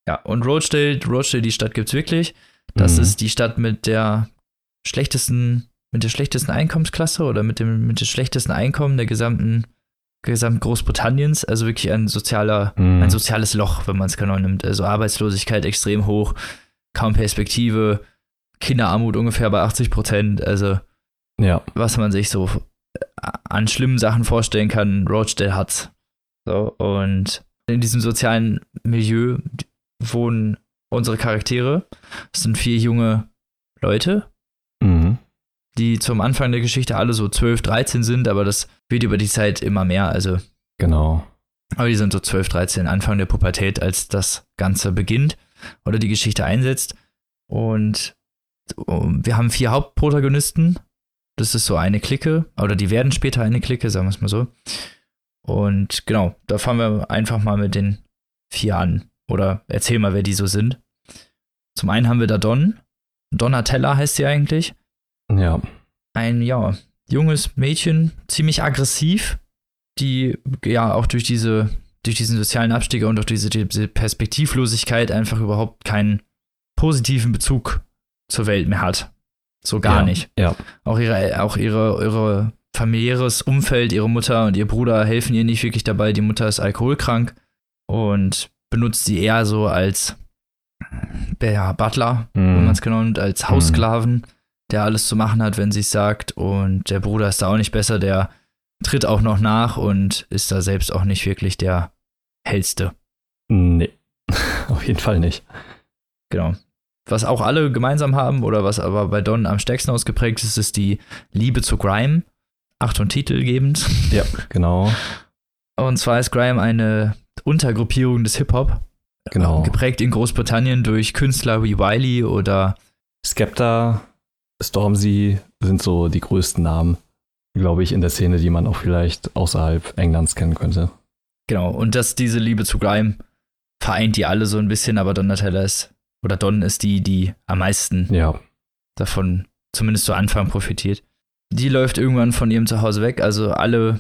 Ja, und Rochdale, Rochdale, die Stadt gibt's wirklich. Das Mhm. ist die Stadt mit der schlechtesten, mit der schlechtesten Einkommensklasse oder mit dem, mit dem schlechtesten Einkommen der gesamten gesamt Großbritanniens, also wirklich ein sozialer, Mhm. ein soziales Loch, wenn man es genau nimmt. Also Arbeitslosigkeit extrem hoch, kaum Perspektive, Kinderarmut ungefähr bei 80 Prozent. Also Ja, was man sich so an schlimmen Sachen vorstellen kann, Rochdale hat's. So, und in diesem sozialen Milieu wohnen unsere Charaktere. Das sind vier junge Leute, mhm. die zum Anfang der Geschichte alle so 12, 13 sind, aber das wird über die Zeit immer mehr. Also, genau. aber die sind so 12, 13, Anfang der Pubertät, als das Ganze beginnt oder die Geschichte einsetzt. Und wir haben vier Hauptprotagonisten. Das ist so eine Clique, oder die werden später eine Clique, sagen wir es mal so. Und genau, da fangen wir einfach mal mit den vier an. Oder erzähl mal, wer die so sind. Zum einen haben wir da Don. Donatella heißt sie eigentlich. Ja, Ein, ja, junges Mädchen, ziemlich aggressiv, die ja auch durch diese, durch diesen sozialen Abstieg und durch diese, diese Perspektivlosigkeit einfach überhaupt keinen positiven Bezug zur Welt mehr hat. So gar Ja, nicht. ja. Auch ihre, auch ihre, ihre familiäres Umfeld, ihre Mutter und ihr Bruder helfen ihr nicht wirklich dabei. Die Mutter ist alkoholkrank und benutzt sie eher so als ja, Butler, wenn Mhm. man es genau nimmt, als Haussklaven, der alles zu machen hat, wenn sie es sagt. Und der Bruder ist da auch nicht besser, der tritt auch noch nach und ist da selbst auch nicht wirklich der hellste. Nee, auf jeden Fall nicht. Genau. Was auch alle gemeinsam haben oder was aber bei Don am stärksten ausgeprägt ist, ist die Liebe zu Grime. Achtung, titelgebend. Ja, genau. Und zwar ist Grime eine Untergruppierung des Hip-Hop. Genau. äh, Geprägt in Großbritannien durch Künstler wie Wiley oder Skepta, Stormzy sind so die größten Namen, glaube ich, in der Szene, die man auch vielleicht außerhalb Englands kennen könnte. Genau, und dass diese Liebe zu Grime vereint die alle so ein bisschen, aber Donatella ist, oder Don ist die, die am meisten Ja, davon zumindest zu Anfang profitiert. Die läuft irgendwann von ihrem Zuhause weg, also alle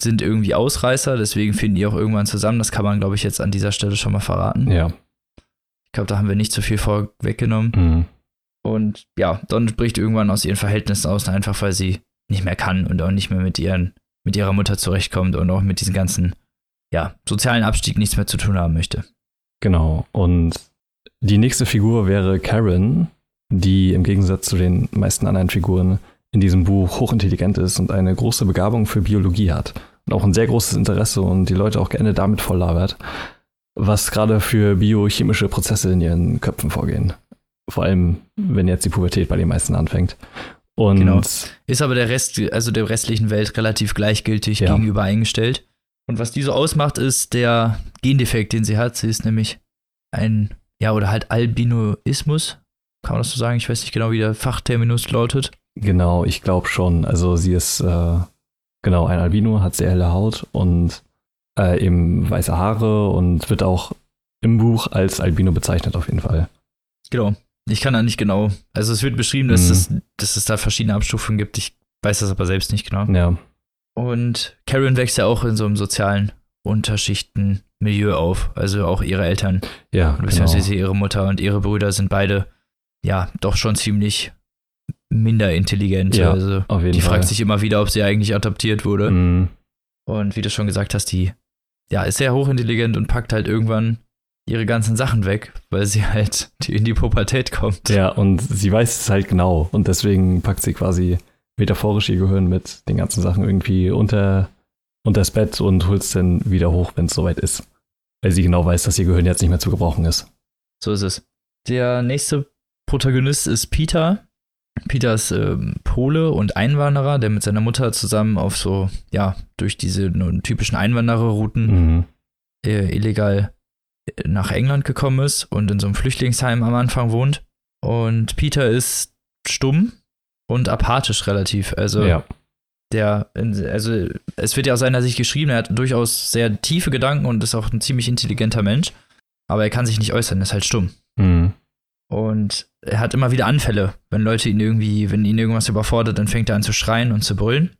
sind irgendwie Ausreißer, deswegen finden die auch irgendwann zusammen. Das kann man, glaube ich, jetzt an dieser Stelle schon mal verraten. ja. Ich glaube, da haben wir nicht so viel vorweggenommen. Mhm. Und ja, Don bricht irgendwann aus ihren Verhältnissen aus, einfach weil sie nicht mehr kann und auch nicht mehr mit ihren, mit ihrer Mutter zurechtkommt und auch mit diesem ganzen, ja, sozialen Abstieg nichts mehr zu tun haben möchte. Genau. Und die nächste Figur wäre Karen, die im Gegensatz zu den meisten anderen Figuren in diesem Buch hochintelligent ist und eine große Begabung für Biologie hat. Und auch ein sehr großes Interesse und die Leute auch gerne damit volllabert, was gerade für biochemische Prozesse in ihren Köpfen vorgehen. Vor allem, wenn jetzt die Pubertät bei den meisten anfängt. Und Genau. Ist aber der Rest, also der restlichen Welt relativ gleichgültig Ja. gegenüber eingestellt. Und was die so ausmacht, ist der Gendefekt, den sie hat. Sie ist nämlich ein, ja, oder halt Albinoismus. Kann man das so sagen? Ich weiß nicht genau, wie der Fachterminus lautet. Genau, ich glaube schon. Also sie ist äh, genau ein Albino, hat sehr helle Haut und äh, eben weiße Haare und wird auch im Buch als Albino bezeichnet auf jeden Fall. Genau. Ich kann da nicht genau. Also es wird beschrieben, dass, Mhm. es, dass es da verschiedene Abstufungen gibt. Ich weiß das aber selbst nicht genau. Ja, Und Karen wächst ja auch in so einem sozialen Unterschichtenmilieu auf. Also auch ihre Eltern, ja, genau. beziehungsweise ihre Mutter und ihre Brüder sind beide, ja, doch schon ziemlich minder intelligent. Ja, also auf jeden die Fall. fragt sich immer wieder, ob sie eigentlich adoptiert wurde. Mhm. Und wie du schon gesagt hast, die, ja, ist sehr hochintelligent und packt halt irgendwann ihre ganzen Sachen weg, weil sie halt in die Pubertät kommt. Ja, und sie weiß es halt genau und deswegen packt sie quasi metaphorisch ihr Gehirn mit den ganzen Sachen irgendwie unter, unter das Bett und holt es dann wieder hoch, wenn es soweit ist. Weil sie genau weiß, dass ihr Gehirn jetzt nicht mehr zu gebrauchen ist. So ist es. Der nächste Protagonist ist Peter. Peter ist ähm, Pole und Einwanderer, der mit seiner Mutter zusammen auf so, ja, durch diese typischen Einwandererrouten Mhm. äh, illegal äh, nach England gekommen ist und in so einem Flüchtlingsheim am Anfang wohnt. Und Peter ist stumm und apathisch relativ. Also Ja, der, also es wird ja aus seiner Sicht geschrieben, er hat durchaus sehr tiefe Gedanken und ist auch ein ziemlich intelligenter Mensch, aber er kann sich nicht äußern, er ist halt stumm. mhm. Und er hat immer wieder Anfälle, wenn Leute ihn irgendwie, wenn ihn irgendwas überfordert, dann fängt er an zu schreien und zu brüllen.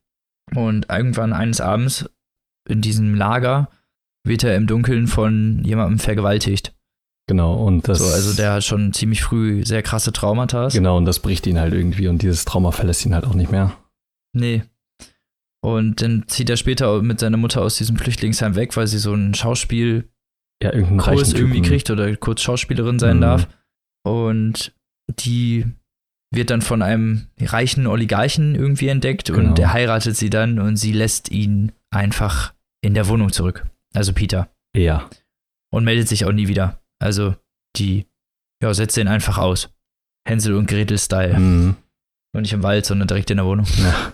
Und irgendwann eines Abends in diesem Lager wird er im Dunkeln von jemandem vergewaltigt. genau. Und das, So, also der hat schon ziemlich früh sehr krasse Traumata. Genau, und das bricht ihn halt irgendwie und dieses Trauma verlässt ihn halt auch nicht mehr. Nee. Und dann zieht er später mit seiner Mutter aus diesem Flüchtlingsheim weg, weil sie so einen Schauspielkurs Ja, reichen irgendwie kriegt oder kurz Schauspielerin sein Mhm. darf. Und die wird dann von einem reichen Oligarchen irgendwie entdeckt Genau. und er heiratet sie dann und sie lässt ihn einfach in der Wohnung zurück. Also Peter. Ja, Und meldet sich auch nie wieder. Also die, ja, setzt den einfach aus. Hänsel und Gretel-Style. mhm. Und nicht im Wald, sondern direkt in der Wohnung. ja.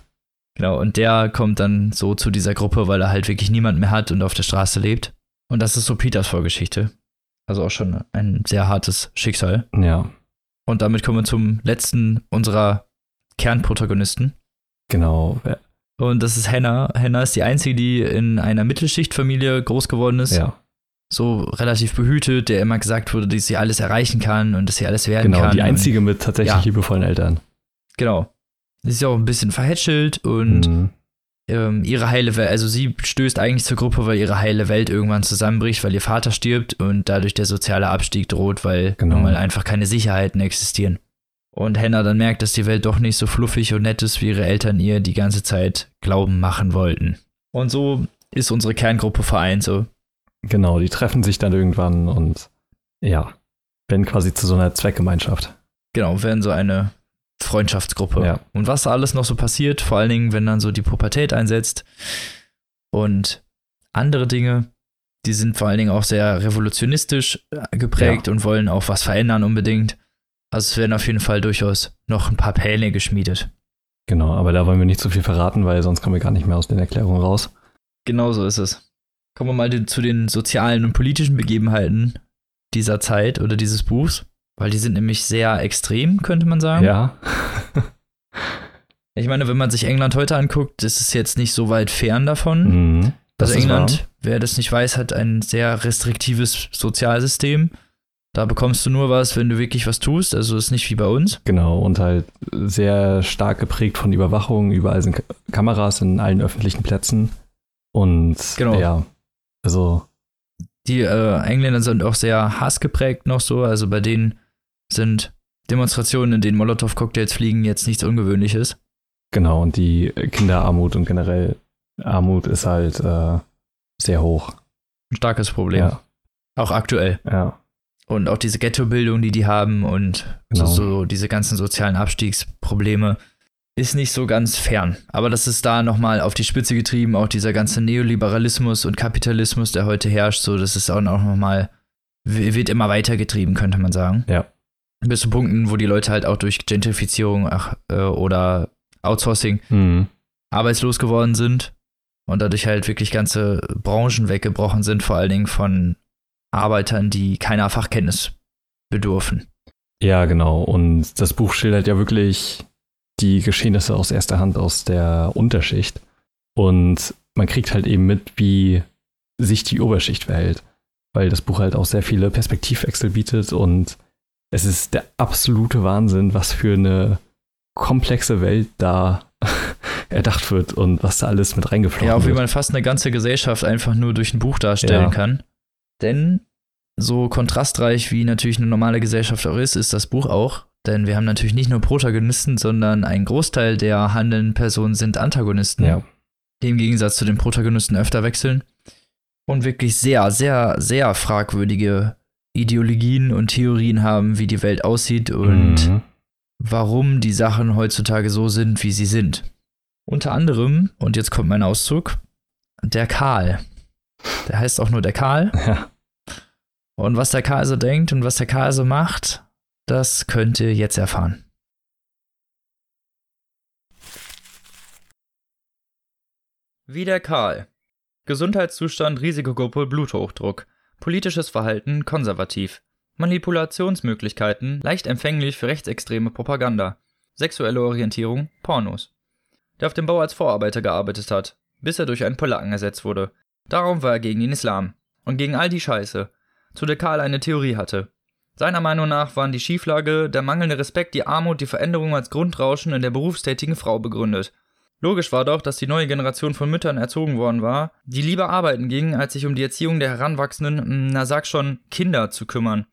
Genau, und der kommt dann so zu dieser Gruppe, weil er halt wirklich niemand mehr hat und auf der Straße lebt. Und das ist so Peters Vorgeschichte. Also auch schon ein sehr hartes Schicksal. ja, Und damit kommen wir zum letzten unserer Kernprotagonisten. genau. Ja, Und das ist Hannah. Hannah ist die einzige, die in einer Mittelschichtfamilie groß geworden ist. ja. So relativ behütet, der immer gesagt wurde, dass sie alles erreichen kann und dass sie alles werden genau. kann. Die einzige mit tatsächlich Ja. liebevollen Eltern. Genau. Sie ist ja auch ein bisschen verhätschelt und Mhm. Ähm, ihre heile Welt, also sie stößt eigentlich zur Gruppe, weil ihre heile Welt irgendwann zusammenbricht, weil ihr Vater stirbt und dadurch der soziale Abstieg droht, weil Genau. nun mal einfach keine Sicherheiten existieren. Und Hannah dann merkt, dass die Welt doch nicht so fluffig und nett ist, wie ihre Eltern ihr die ganze Zeit glauben machen wollten. Und so ist unsere Kerngruppe vereint, so. Genau, die treffen sich dann irgendwann und ja, werden quasi zu so einer Zweckgemeinschaft. Genau, werden so eine Freundschaftsgruppe. Ja. Und was da alles noch so passiert, vor allen Dingen, wenn dann so die Pubertät einsetzt und andere Dinge, die sind vor allen Dingen auch sehr revolutionistisch äh, geprägt und wollen auch was verändern unbedingt. Also es werden auf jeden Fall durchaus noch ein paar Pläne geschmiedet. Genau, aber da wollen wir nicht zu viel verraten, weil sonst kommen wir gar nicht mehr aus den Erklärungen raus. Genau so ist es. Kommen wir mal zu den sozialen und politischen Begebenheiten dieser Zeit oder dieses Buchs, weil die sind nämlich sehr extrem, könnte man sagen. Ja. Ich meine, wenn man sich England heute anguckt, ist es jetzt nicht so weit fern davon. Mhm. Das also England, wahr. wer das nicht weiß, hat ein sehr restriktives Sozialsystem. Da bekommst du nur was, wenn du wirklich was tust. Also ist nicht wie bei uns. Genau, und halt sehr stark geprägt von Überwachung. Überall sind Ka- Kameras in allen öffentlichen Plätzen. Und Genau. ja, also Die äh, Engländer sind auch sehr hassgeprägt noch so. Also bei denen sind Demonstrationen, in denen Molotow-Cocktails fliegen, jetzt nichts Ungewöhnliches. genau, und die Kinderarmut und generell Armut ist halt äh, sehr hoch. Ein starkes Problem. Ja, Auch aktuell. ja, Und auch diese Ghettobildung, die die haben und Genau. so, so diese ganzen sozialen Abstiegsprobleme ist nicht so ganz fern. Aber das ist da nochmal auf die Spitze getrieben, auch dieser ganze Neoliberalismus und Kapitalismus, der heute herrscht, so das ist auch nochmal, wird immer weiter getrieben, könnte man sagen. Ja. Bis zu Punkten, wo die Leute halt auch durch Gentrifizierung ach, äh, oder Outsourcing mhm. arbeitslos geworden sind und dadurch halt wirklich ganze Branchen weggebrochen sind, vor allen Dingen von Arbeitern, die keiner Fachkenntnis bedurfen. ja, genau. Und das Buch schildert ja wirklich die Geschehnisse aus erster Hand aus der Unterschicht. Und man kriegt halt eben mit, wie sich die Oberschicht verhält. Weil das Buch halt auch sehr viele Perspektivwechsel bietet und es ist der absolute Wahnsinn, was für eine komplexe Welt da erdacht wird und was da alles mit reingeflossen Ja, auf wie wird. man fast eine ganze Gesellschaft einfach nur durch ein Buch darstellen Ja. kann. Denn so kontrastreich wie natürlich eine normale Gesellschaft auch ist, ist das Buch auch. Denn wir haben natürlich nicht nur Protagonisten, sondern ein Großteil der handelnden Personen sind Antagonisten. Ja, die im Gegensatz zu den Protagonisten öfter wechseln und wirklich sehr, sehr, sehr fragwürdige Ideologien und Theorien haben, wie die Welt aussieht und Mhm. warum die Sachen heutzutage so sind, wie sie sind. Unter anderem, und jetzt kommt mein Auszug, der Karl. Der heißt auch nur der Karl. ja. Und was der Karl so denkt und was der Karl so macht, das könnt ihr jetzt erfahren. Wie der Karl. Gesundheitszustand Risikogruppe Bluthochdruck. Politisches Verhalten konservativ. Manipulationsmöglichkeiten leicht empfänglich für rechtsextreme Propaganda. Sexuelle Orientierung Pornos. Der auf dem Bau als Vorarbeiter gearbeitet hat, bis er durch einen Polacken ersetzt wurde. Darum war er gegen den Islam. Und gegen all die Scheiße, zu der Karl eine Theorie hatte. Seiner Meinung nach waren die Schieflage, der mangelnde Respekt, die Armut, die Veränderung als Grundrauschen in der berufstätigen Frau begründet. Logisch war doch, dass die neue Generation von Müttern erzogen worden war, die lieber arbeiten gingen, als sich um die Erziehung der heranwachsenden, na sag schon, Kinder zu kümmern.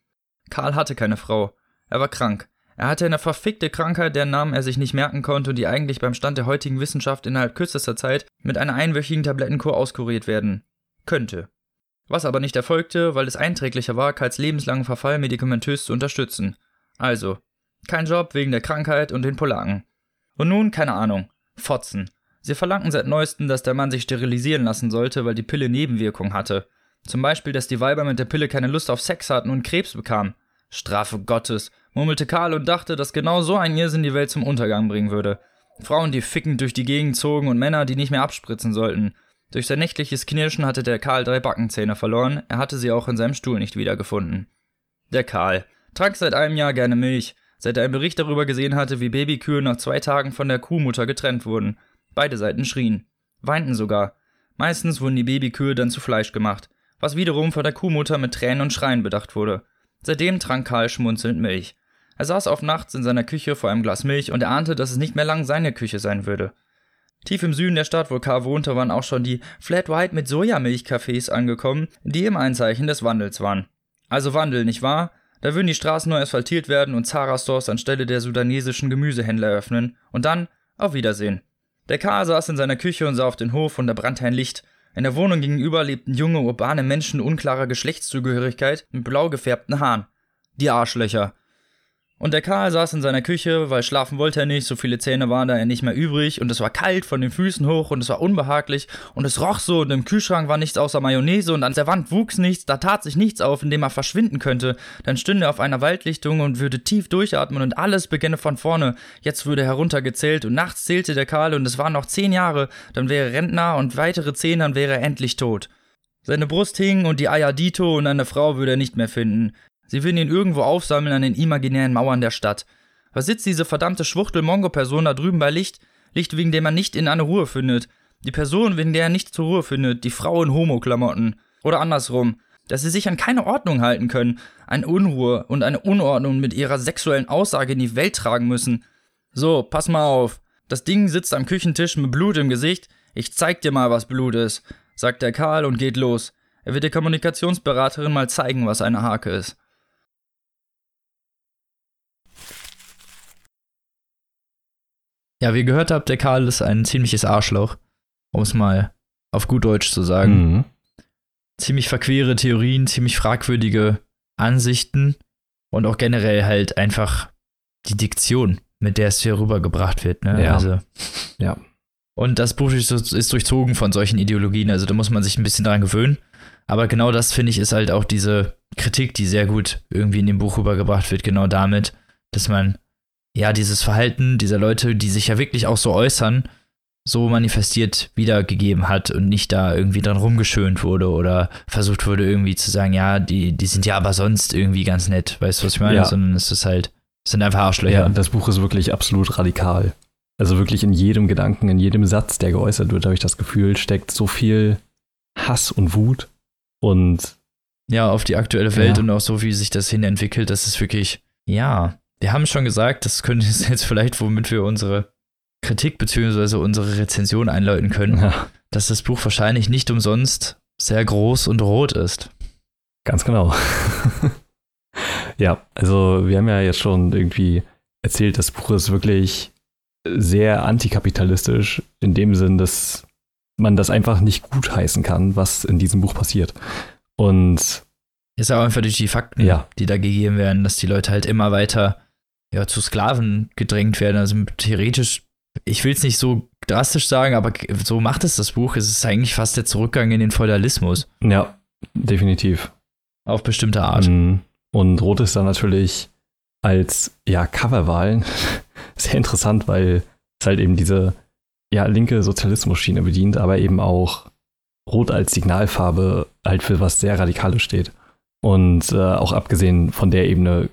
Karl hatte keine Frau. Er war krank. Er hatte eine verfickte Krankheit, deren Namen er sich nicht merken konnte und die eigentlich beim Stand der heutigen Wissenschaft innerhalb kürzester Zeit mit einer einwöchigen Tablettenkur auskuriert werden könnte. Was aber nicht erfolgte, weil es einträglicher war, Karls lebenslangen Verfall medikamentös zu unterstützen. Also, kein Job wegen der Krankheit und den Polaken. Und nun, keine Ahnung, Fotzen. Sie verlangten seit neuestem, dass der Mann sich sterilisieren lassen sollte, weil die Pille Nebenwirkungen hatte. Zum Beispiel, dass die Weiber mit der Pille keine Lust auf Sex hatten und Krebs bekamen. Strafe Gottes, murmelte Karl und dachte, dass genau so ein Irrsinn die Welt zum Untergang bringen würde. Frauen, die fickend durch die Gegend zogen und Männer, die nicht mehr abspritzen sollten. Durch sein nächtliches Knirschen hatte der Karl drei Backenzähne verloren, er hatte sie auch in seinem Stuhl nicht wiedergefunden. Der Karl trank seit einem Jahr gerne Milch, seit er einen Bericht darüber gesehen hatte, wie Babykühe nach zwei Tagen von der Kuhmutter getrennt wurden. Beide Seiten schrien, weinten sogar. Meistens wurden die Babykühe dann zu Fleisch gemacht, was wiederum von der Kuhmutter mit Tränen und Schreien bedacht wurde. Seitdem trank Karl schmunzelnd Milch. Er saß auf nachts in seiner Küche vor einem Glas Milch und ahnte, dass es nicht mehr lang seine Küche sein würde. Tief im Süden der Stadt, wo K. wohnte, waren auch schon die Flat White mit Sojamilchcafés angekommen, die im Einzeichen des Wandels waren. Also Wandel, nicht wahr? Da würden die Straßen neu asphaltiert werden und Zara-Stores anstelle der sudanesischen Gemüsehändler öffnen. Und dann auf Wiedersehen. Der K. saß in seiner Küche und sah auf den Hof und da brannte ein Licht. In der Wohnung gegenüber lebten junge, urbane Menschen unklarer Geschlechtszugehörigkeit mit blau gefärbten Haaren. Die Arschlöcher. Und der Karl saß in seiner Küche, weil schlafen wollte er nicht, so viele Zähne waren da ja nicht mehr übrig und es war kalt von den Füßen hoch und es war unbehaglich und es roch so und im Kühlschrank war nichts außer Mayonnaise und an der Wand wuchs nichts, da tat sich nichts auf, in dem er verschwinden könnte. Dann stünde er auf einer Waldlichtung und würde tief durchatmen und alles beginne von vorne. Jetzt würde heruntergezählt und nachts zählte der Karl und es waren noch zehn Jahre, dann wäre er Rentner und weitere zehn, dann wäre er endlich tot. Seine Brust hing und die Eier Dito und eine Frau würde er nicht mehr finden. Sie will ihn irgendwo aufsammeln an den imaginären Mauern der Stadt. Was sitzt diese verdammte Schwuchtel-Mongo-Person da drüben bei Licht? Licht, wegen dem man nicht in eine Ruhe findet. Die Person, wegen der er nicht zur Ruhe findet. Die Frau in Homo-Klamotten. Oder andersrum. Dass sie sich an keine Ordnung halten können. Eine Unruhe und eine Unordnung mit ihrer sexuellen Aussage in die Welt tragen müssen. So, pass mal auf. Das Ding sitzt am Küchentisch mit Blut im Gesicht. Ich zeig dir mal, was Blut ist, sagt der Karl und geht los. Er wird der Kommunikationsberaterin mal zeigen, was eine Hake ist. Ja, wie ihr gehört habt, der Karl ist ein ziemliches Arschloch, um es mal auf gut Deutsch zu sagen. Mhm. Ziemlich verquere Theorien, ziemlich fragwürdige Ansichten und auch generell halt einfach die Diktion, mit der es hier rübergebracht wird. Ne? Ja. Also, ja. Und das Buch ist, ist durchzogen von solchen Ideologien, also da muss man sich ein bisschen dran gewöhnen. Aber genau das, finde ich, ist halt auch diese Kritik, die sehr gut irgendwie in dem Buch rübergebracht wird, genau damit, dass man ja, dieses Verhalten dieser Leute, die sich ja wirklich auch so äußern, so manifestiert wiedergegeben hat und nicht da irgendwie dran rumgeschönt wurde oder versucht wurde irgendwie zu sagen, ja, die, die sind ja aber sonst irgendwie ganz nett, weißt du, was ich meine? Ja. Sondern es ist halt, es sind einfach Arschlöcher. Ja, das Buch ist wirklich absolut radikal. Also wirklich in jedem Gedanken, in jedem Satz, der geäußert wird, habe ich das Gefühl, steckt so viel Hass und Wut und ja, auf die aktuelle Welt ja. und auch so, wie sich das hin entwickelt, das ist wirklich, ja, wir haben schon gesagt, das könnte jetzt vielleicht, womit wir unsere Kritik bzw. unsere Rezension einläuten können, ja. dass das Buch wahrscheinlich nicht umsonst sehr groß und rot ist. Ganz genau. ja, also wir haben ja jetzt schon irgendwie erzählt, das Buch ist wirklich sehr antikapitalistisch, in dem Sinn, dass man das einfach nicht gutheißen kann, was in diesem Buch passiert. Und ist auch einfach durch die Fakten, ja. die da gegeben werden, dass die Leute halt immer weiter ja, zu Sklaven gedrängt werden. Also theoretisch, ich will es nicht so drastisch sagen, aber so macht es das Buch. Es ist eigentlich fast der Zurückgang in den Feudalismus. Ja, definitiv. Auf bestimmte Art. Mhm. Und Rot ist dann natürlich als ja, Coverwahl sehr interessant, weil es halt eben diese ja, linke Sozialismus-Schiene bedient, aber eben auch Rot als Signalfarbe halt für was sehr Radikales steht. Und äh, auch abgesehen von der Ebene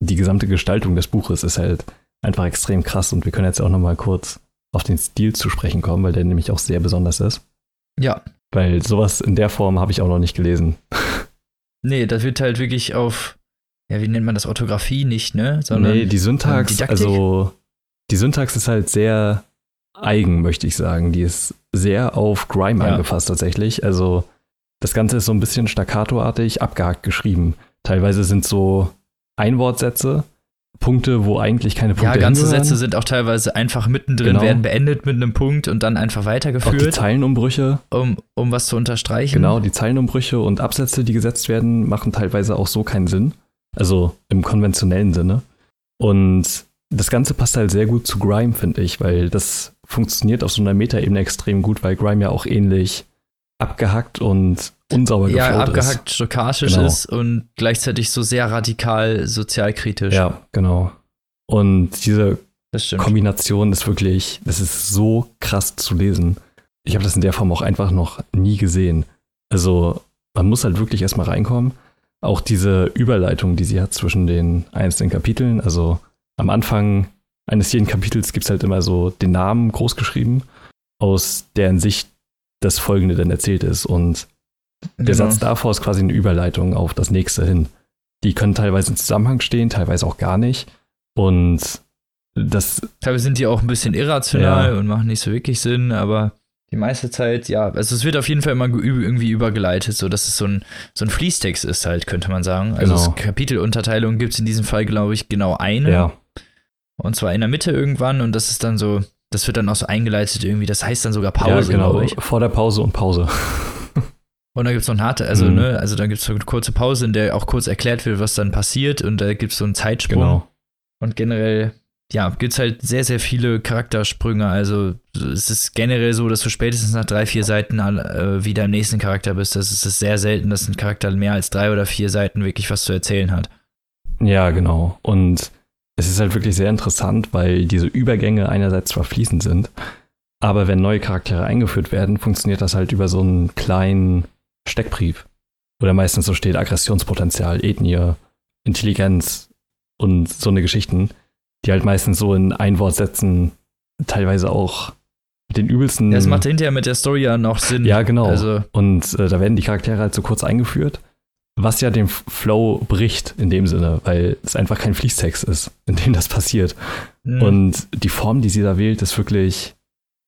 die gesamte Gestaltung des Buches ist halt einfach extrem krass und wir können jetzt auch noch mal kurz auf den Stil zu sprechen kommen, weil der nämlich auch sehr besonders ist. Ja. Weil sowas in der Form habe ich auch noch nicht gelesen. nee, das wird halt wirklich auf, ja, wie nennt man das, Orthographie nicht, ne? Sondern nee, die Syntax, also die Syntax ist halt sehr eigen, möchte ich sagen. Die ist sehr auf Grime ja. angefasst tatsächlich. Also das Ganze ist so ein bisschen staccatoartig abgehakt geschrieben. Teilweise sind so Einwortsätze, Punkte, wo eigentlich keine Punkte Ja, ganze. Sätze sind auch teilweise einfach mittendrin, Genau. werden beendet mit einem Punkt und dann einfach Auch die weitergeführt, Zeilenumbrüche, um, um was zu unterstreichen. genau, die Zeilenumbrüche und Absätze, die gesetzt werden, machen teilweise auch so keinen Sinn. Also im konventionellen Sinne. Und das Ganze passt halt sehr gut zu Grime, finde ich, weil das funktioniert auf so einer Metaebene extrem gut, weil Grime ja auch ähnlich abgehackt und unsauber Ja, geflowt abgehackt stochastisch Genau. ist und gleichzeitig so sehr radikal sozialkritisch. ist. Ja, genau. Und diese. Kombination ist wirklich, das ist so krass zu lesen. Ich habe das in der Form auch einfach noch nie gesehen. Also man muss halt wirklich erstmal reinkommen. Auch diese Überleitung, die sie hat zwischen den einzelnen Kapiteln. Also am Anfang eines jeden Kapitels gibt es halt immer so den Namen groß geschrieben, aus deren Sicht das Folgende dann erzählt ist. Und der Genau. Satz davor ist quasi eine Überleitung auf das nächste hin. Die können teilweise im Zusammenhang stehen, teilweise auch gar nicht. Und das Teilweise sind die auch ein bisschen irrational Ja. und machen nicht so wirklich Sinn, aber die meiste Zeit, ja, also es wird auf jeden Fall immer irgendwie übergeleitet, so dass es so ein, so ein Fließtext ist halt, könnte man sagen. Also Genau. Kapitelunterteilung gibt es in diesem Fall, glaube ich, genau eine. Ja, Und zwar in der Mitte irgendwann und das ist dann so, das wird dann auch so eingeleitet irgendwie, das heißt dann sogar ja Pause, genau. glaube ich. Vor der Pause und Pause. Und dann gibt es noch eine harte, also, Mhm. ne, also dann gibt es so eine kurze Pause, in der auch kurz erklärt wird, was dann passiert und da gibt es so einen Zeitsprung. Genau. Und generell, ja, gibt es halt sehr, sehr viele Charaktersprünge. Also es ist generell so, dass du spätestens nach drei, vier Seiten äh, wieder im nächsten Charakter bist. Das ist es sehr selten, dass ein Charakter mehr als drei oder vier Seiten wirklich was zu erzählen hat. Ja, genau. Und es ist halt wirklich sehr interessant, weil diese Übergänge einerseits zwar fließend sind, aber wenn neue Charaktere eingeführt werden, funktioniert das halt über so einen kleinen Steckbrief. Wo da meistens so steht Aggressionspotenzial, Ethnie, Intelligenz und so eine Geschichten, die halt meistens so in Einwortsätzen teilweise auch mit den übelsten. Das macht hinterher mit der Story ja noch Sinn. Mhm. ja, genau. Also, Und äh, da werden die Charaktere halt so kurz eingeführt, was ja den Flow bricht in dem Sinne, weil es einfach kein Fließtext ist, in dem das passiert. mh. Und die Form, die sie da wählt, ist wirklich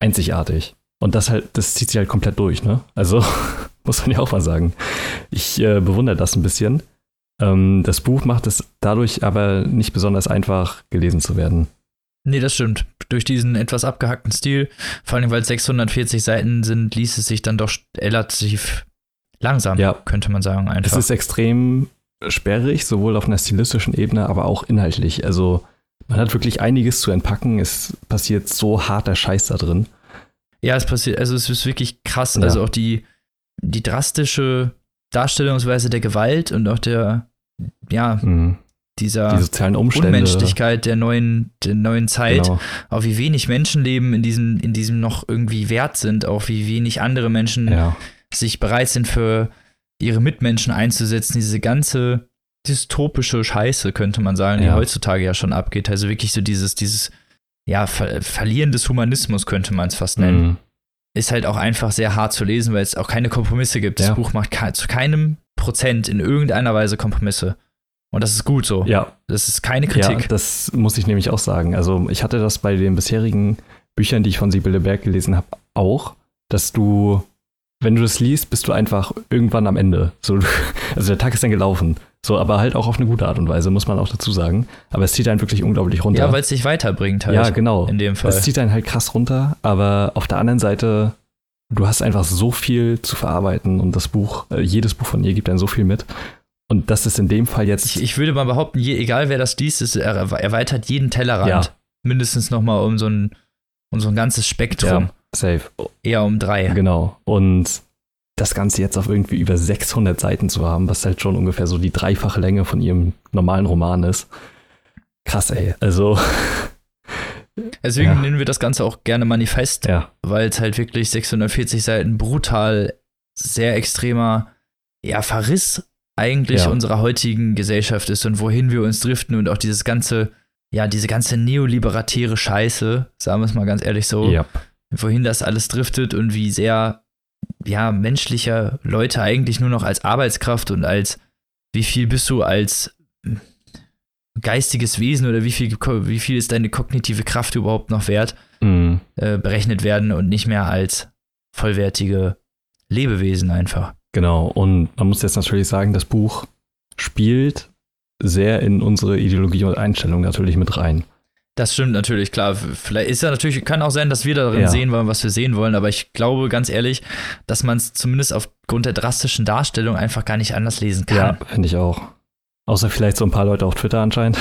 einzigartig. Und das halt, das zieht sie halt komplett durch, ne? Also muss man ja auch mal sagen. Ich äh, bewundere das ein bisschen. Ähm, das Buch macht es dadurch aber nicht besonders einfach, gelesen zu werden. Nee, das stimmt. Durch diesen etwas abgehackten Stil, vor allem weil es 640 Seiten sind, liest es sich dann doch relativ langsam, Ja. könnte man sagen, Es einfach. ist extrem sperrig, sowohl auf einer stilistischen Ebene, aber auch inhaltlich. Also man hat wirklich einiges zu entpacken. Es passiert so harter Scheiß da drin. Ja, es passiert, also es ist wirklich krass. Ja. Also auch die, die drastische Darstellungsweise der Gewalt und auch der, ja, Mhm. dieser Die sozialen Umstände. Unmenschlichkeit der neuen, der neuen Zeit, Genau. auch wie wenig Menschenleben in diesem, in diesem noch irgendwie wert sind, auch wie wenig andere Menschen Ja. sich bereit sind für ihre Mitmenschen einzusetzen, diese ganze dystopische Scheiße, könnte man sagen, die Ja. heutzutage ja schon abgeht. Also wirklich so dieses, dieses, ja, Ver Verlieren des Humanismus könnte man es fast nennen. Mhm. Ist halt auch einfach sehr hart zu lesen, weil es auch keine Kompromisse gibt. Das Ja. Buch macht ke zu keinem Prozent in irgendeiner Weise Kompromisse. Und das ist gut so. Ja, Das ist keine ja, Kritik. das muss ich nämlich auch sagen. Also ich hatte das bei den bisherigen Büchern, die ich von Sibylle Berg gelesen habe, auch, dass du, wenn du das liest, bist du einfach irgendwann am Ende. So, also der Tag ist dann gelaufen. So, aber halt auch auf eine gute Art und Weise, muss man auch dazu sagen. Aber es zieht einen wirklich unglaublich runter. ja, weil es dich weiterbringt halt. Ja, genau. In dem Fall. Es zieht einen halt krass runter, aber auf der anderen Seite, du hast einfach so viel zu verarbeiten und das Buch, äh, jedes Buch von ihr gibt dann so viel mit. Und das ist in dem Fall jetzt. Ich, ich würde mal behaupten, je, egal wer das liest, es er erweitert jeden Tellerrand. Ja. Mindestens nochmal um so ein, um so ein ganzes Spektrum. ja, safe. Eher um drei. Genau. Und das Ganze jetzt auf irgendwie über 600 Seiten zu haben, was halt schon ungefähr so die dreifache Länge von ihrem normalen Roman ist. Krass, ey. Also, Deswegen Ja. nennen wir das Ganze auch gerne Manifest, ja, weil es halt wirklich 640 Seiten brutal, sehr extremer, ja, Verriss eigentlich Ja. unserer heutigen Gesellschaft ist und wohin wir uns driften und auch dieses ganze, ja, diese ganze neoliberatäre Scheiße, sagen wir es mal ganz ehrlich so, ja, wohin das alles driftet und wie sehr, ja, menschliche Leute eigentlich nur noch als Arbeitskraft und als, wie viel bist du als geistiges Wesen oder wie viel, wie viel ist deine kognitive Kraft überhaupt noch wert, mm, äh, berechnet werden und nicht mehr als vollwertige Lebewesen einfach. genau. Und man muss jetzt natürlich sagen, das Buch spielt sehr in unsere Ideologie und Einstellung natürlich mit rein. Das stimmt natürlich, klar. Vielleicht ist ja natürlich, kann auch sein, dass wir darin ja. sehen wollen, was wir sehen wollen, aber ich glaube ganz ehrlich, dass man es zumindest aufgrund der drastischen Darstellung einfach gar nicht anders lesen kann. Ja, finde ich auch. Außer vielleicht so ein paar Leute auf Twitter anscheinend.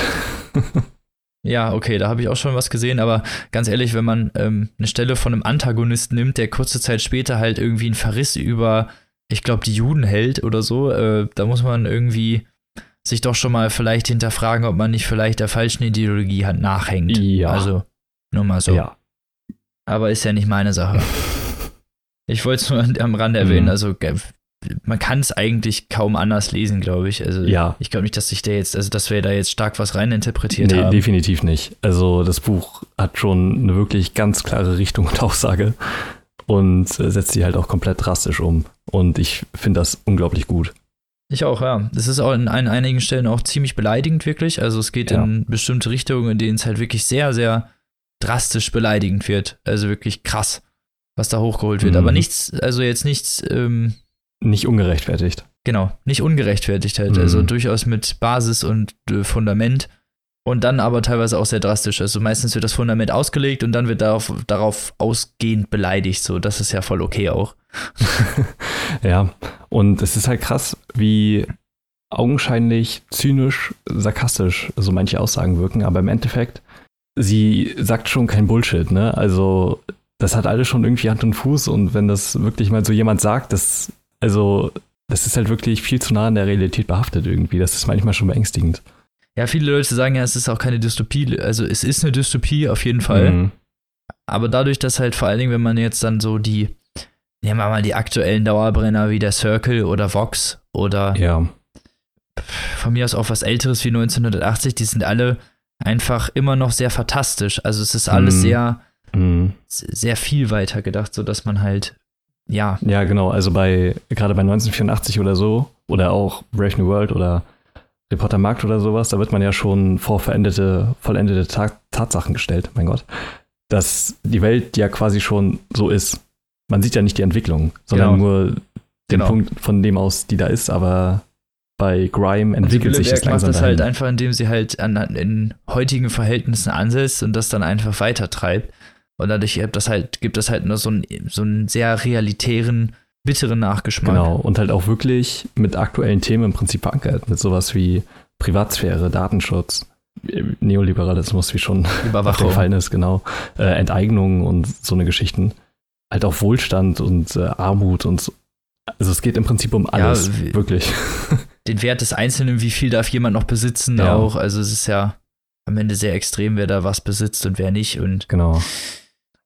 ja, okay, da habe ich auch schon was gesehen, aber ganz ehrlich, wenn man ähm, eine Stelle von einem Antagonisten nimmt, der kurze Zeit später halt irgendwie einen Verriss über, ich glaube, die Juden hält oder so, äh, da muss man irgendwie sich doch schon mal vielleicht hinterfragen, ob man nicht vielleicht der falschen Ideologie halt nachhängt. Ja. Also, nur mal so. Ja. Aber ist ja nicht meine Sache. ich wollte es nur am Rande erwähnen. Mhm. Also, man kann es eigentlich kaum anders lesen, glaube ich. Also, ja. ich glaube nicht, dass sich der jetzt, also, dass wir da jetzt stark was reininterpretiert nee, haben. Nee, definitiv nicht. Also, das Buch hat schon eine wirklich ganz klare Richtung und Aussage und setzt sie halt auch komplett drastisch um. Und ich finde das unglaublich gut. Ich auch, ja. Das ist auch in, an einigen Stellen auch ziemlich beleidigend, wirklich. Also es geht ja. in bestimmte Richtungen, in denen es halt wirklich sehr, sehr drastisch beleidigend wird. Also wirklich krass, was da hochgeholt wird. Mhm. Aber nichts, also jetzt nichts. Ähm, nicht ungerechtfertigt. Genau, nicht ungerechtfertigt halt. Also mhm. Also durchaus mit Basis und äh, Fundament. Und dann aber teilweise auch sehr drastisch. Also meistens wird das Fundament ausgelegt und dann wird darauf, darauf ausgehend beleidigt. So, das ist ja voll okay auch. ja, und es ist halt krass, wie augenscheinlich zynisch, sarkastisch so manche Aussagen wirken, aber im Endeffekt, sie sagt schon kein Bullshit, ne? Also, das hat alles schon irgendwie Hand und Fuß und wenn das wirklich mal so jemand sagt, das, also, das ist halt wirklich viel zu nah an der Realität behaftet irgendwie. Das ist manchmal schon beängstigend. Ja, viele Leute sagen ja, es ist auch keine Dystopie. Also, es ist eine Dystopie auf jeden Fall. Mhm. Aber dadurch, dass halt vor allen Dingen, wenn man jetzt dann so die Nehmen wir mal die aktuellen Dauerbrenner wie der Circle oder Vox oder ja. von mir aus auch was Älteres wie 1980, die sind alle einfach immer noch sehr fantastisch. Also es ist alles mm. sehr, mm. sehr viel weiter gedacht, sodass man halt, ja. Ja, genau. Also bei, gerade bei 1984 oder so, oder auch Brave New World oder Reporter Markt oder sowas, da wird man ja schon vor verendete, vollendete Tatsachen gestellt, mein Gott. Dass die Welt ja quasi schon so ist man sieht ja nicht die Entwicklung, sondern genau. nur den genau. Punkt von dem aus, die da ist, aber bei Grime entwickelt sich das langsam. macht das halt einfach, indem sie halt an, in heutigen Verhältnissen ansetzt und das dann einfach weitertreibt. Und dadurch gibt das halt, gibt das halt nur so einen, so einen sehr realitären, bitteren Nachgeschmack. Genau, und halt auch wirklich mit aktuellen Themen im Prinzip verankert, mit sowas wie Privatsphäre, Datenschutz, Neoliberalismus, wie schon gefallen ist, genau, äh, Enteignung und so eine Geschichten halt auch Wohlstand und äh, Armut und so. Also es geht im Prinzip um alles, ja, wirklich. Den Wert des Einzelnen, wie viel darf jemand noch besitzen ja. auch. Also es ist ja am Ende sehr extrem, wer da was besitzt und wer nicht. Und genau.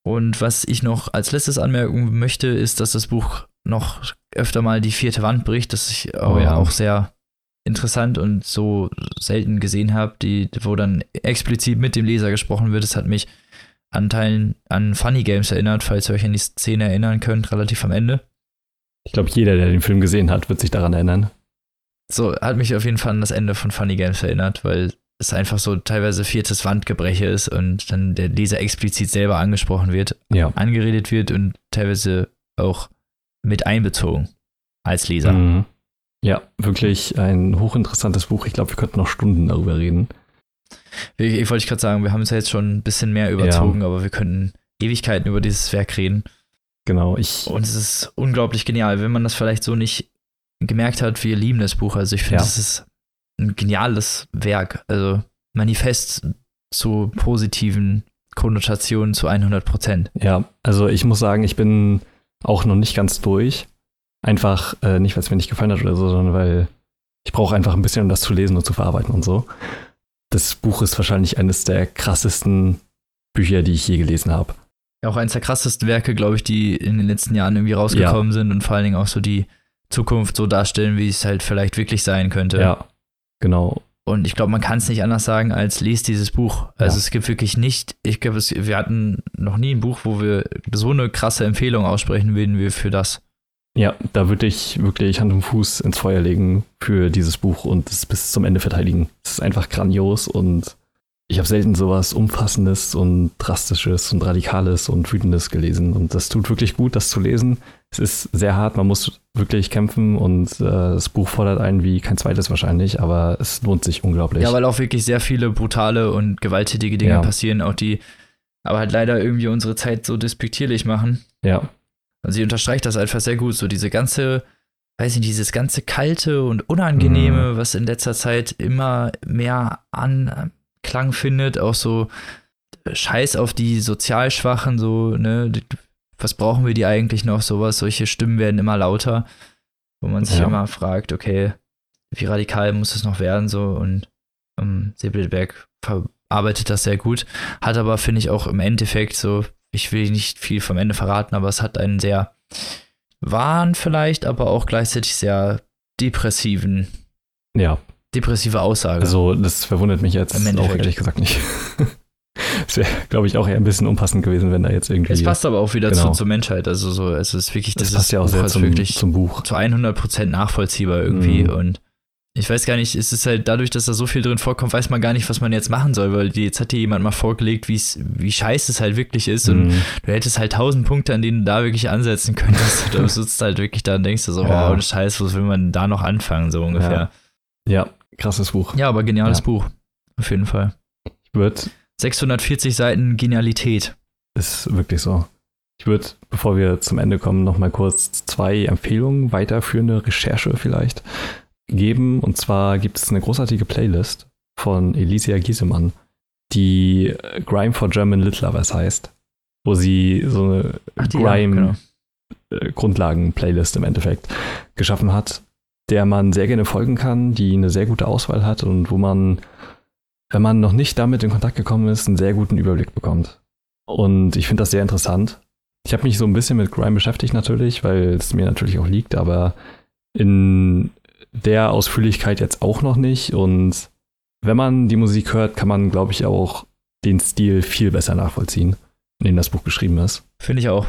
Und was ich noch als letztes anmerken möchte, ist, dass das Buch noch öfter mal die vierte Wand bricht, das ich oh, ja. auch sehr interessant und so selten gesehen habe, die, wo dann explizit mit dem Leser gesprochen wird. Das hat mich Anteilen an Funny Games erinnert, falls ihr euch an die Szene erinnern könnt, relativ am Ende. Ich glaube, jeder, der den Film gesehen hat, wird sich daran erinnern. So, hat mich auf jeden Fall an das Ende von Funny Games erinnert, weil es einfach so teilweise viertes Wandgebreche ist und dann der Leser explizit selber angesprochen wird, ja. angeredet wird und teilweise auch mit einbezogen als Leser. Mhm. Ja, wirklich ein hochinteressantes Buch. Ich glaube, wir könnten noch Stunden darüber reden. Ich, ich wollte gerade sagen, wir haben es ja jetzt schon ein bisschen mehr überzogen, ja. aber wir könnten Ewigkeiten über dieses Werk reden. Genau, ich. Und es ist unglaublich genial, wenn man das vielleicht so nicht gemerkt hat, wir lieben das Buch. Also ich finde, es ja. ist ein geniales Werk. Also Manifest zu positiven Konnotationen zu 100 Prozent. Ja, also ich muss sagen, ich bin auch noch nicht ganz durch. Einfach äh, nicht, weil es mir nicht gefallen hat oder so, sondern weil ich brauche einfach ein bisschen, um das zu lesen und zu verarbeiten und so das Buch ist wahrscheinlich eines der krassesten Bücher, die ich je gelesen habe. Ja, auch eines der krassesten Werke, glaube ich, die in den letzten Jahren irgendwie rausgekommen ja. sind und vor allen Dingen auch so die Zukunft so darstellen, wie es halt vielleicht wirklich sein könnte. Ja, genau. Und ich glaube, man kann es nicht anders sagen, als lest dieses Buch. Also ja. es gibt wirklich nicht, ich glaube, wir hatten noch nie ein Buch, wo wir so eine krasse Empfehlung aussprechen würden wie für das. Ja, da würde ich wirklich Hand und Fuß ins Feuer legen für dieses Buch und es bis zum Ende verteidigen. Es ist einfach grandios und ich habe selten sowas Umfassendes und Drastisches und Radikales und Wütendes gelesen. Und das tut wirklich gut, das zu lesen. Es ist sehr hart, man muss wirklich kämpfen und äh, das Buch fordert einen wie kein zweites wahrscheinlich, aber es lohnt sich unglaublich. Ja, weil auch wirklich sehr viele brutale und gewalttätige Dinge Ja. passieren, auch die aber halt leider irgendwie unsere Zeit so despektierlich machen. ja, Und sie unterstreicht das einfach sehr gut. So diese ganze, weiß nicht, dieses ganze Kalte und Unangenehme, was in letzter Zeit immer mehr Anklang findet, auch so Scheiß auf die sozial Schwachen, so, ne, was brauchen wir die eigentlich noch, sowas, solche Stimmen werden immer lauter, wo man sich Ja. immer fragt, okay, wie radikal muss es noch werden, so, und ähm, Säbelberg verarbeitet das sehr gut, hat aber, finde ich, auch im Endeffekt so, ich will nicht viel vom Ende verraten, aber es hat einen sehr wahren vielleicht, aber auch gleichzeitig sehr depressiven, ja. Depressive Aussage. Also das verwundert mich jetzt auch ehrlich gesagt nicht. Es wäre, glaube ich, auch eher ein bisschen unpassend gewesen, wenn da jetzt irgendwie. es passt aber auch wieder genau. zu, zur Menschheit, also so, es ist wirklich, das das passt ist ja auch Buch sehr ist zum, wirklich zum Buch. zu 100% nachvollziehbar irgendwie Mhm. und ich weiß gar nicht, es ist halt dadurch, dass da so viel drin vorkommt, weiß man gar nicht, was man jetzt machen soll, weil jetzt hat dir jemand mal vorgelegt, wie's, wie scheiße es halt wirklich ist und Mhm. du hättest halt tausend Punkte, an denen du da wirklich ansetzen könntest. Du sitzt halt wirklich da und denkst dir so, Ja. oh, ohne Scheiß, was will man da noch anfangen, so ungefähr. Ja, krasses Buch. Ja, aber geniales Ja. Buch. Auf jeden Fall. Ich würde 640 Seiten Genialität. Ist wirklich so. Ich würde, bevor wir zum Ende kommen, noch mal kurz zwei Empfehlungen, weiterführende Recherche vielleicht geben. Und zwar gibt es eine großartige Playlist von Elisia Giesemann, die äh, Grime for German Lit Lovers heißt, wo sie so eine ja, genau. Grime-Grundlagen-Playlist im Endeffekt geschaffen hat, der man sehr gerne folgen kann, die eine sehr gute Auswahl hat und wo man, wenn man noch nicht damit in Kontakt gekommen ist, einen sehr guten Überblick bekommt. Und ich finde das sehr interessant. Ich habe mich so ein bisschen mit Grime beschäftigt natürlich, weil es mir natürlich auch liegt, aber in der Ausführlichkeit jetzt auch noch nicht. Und wenn man die Musik hört, kann man, glaube ich, auch den Stil viel besser nachvollziehen, in dem das Buch geschrieben ist. Finde ich auch.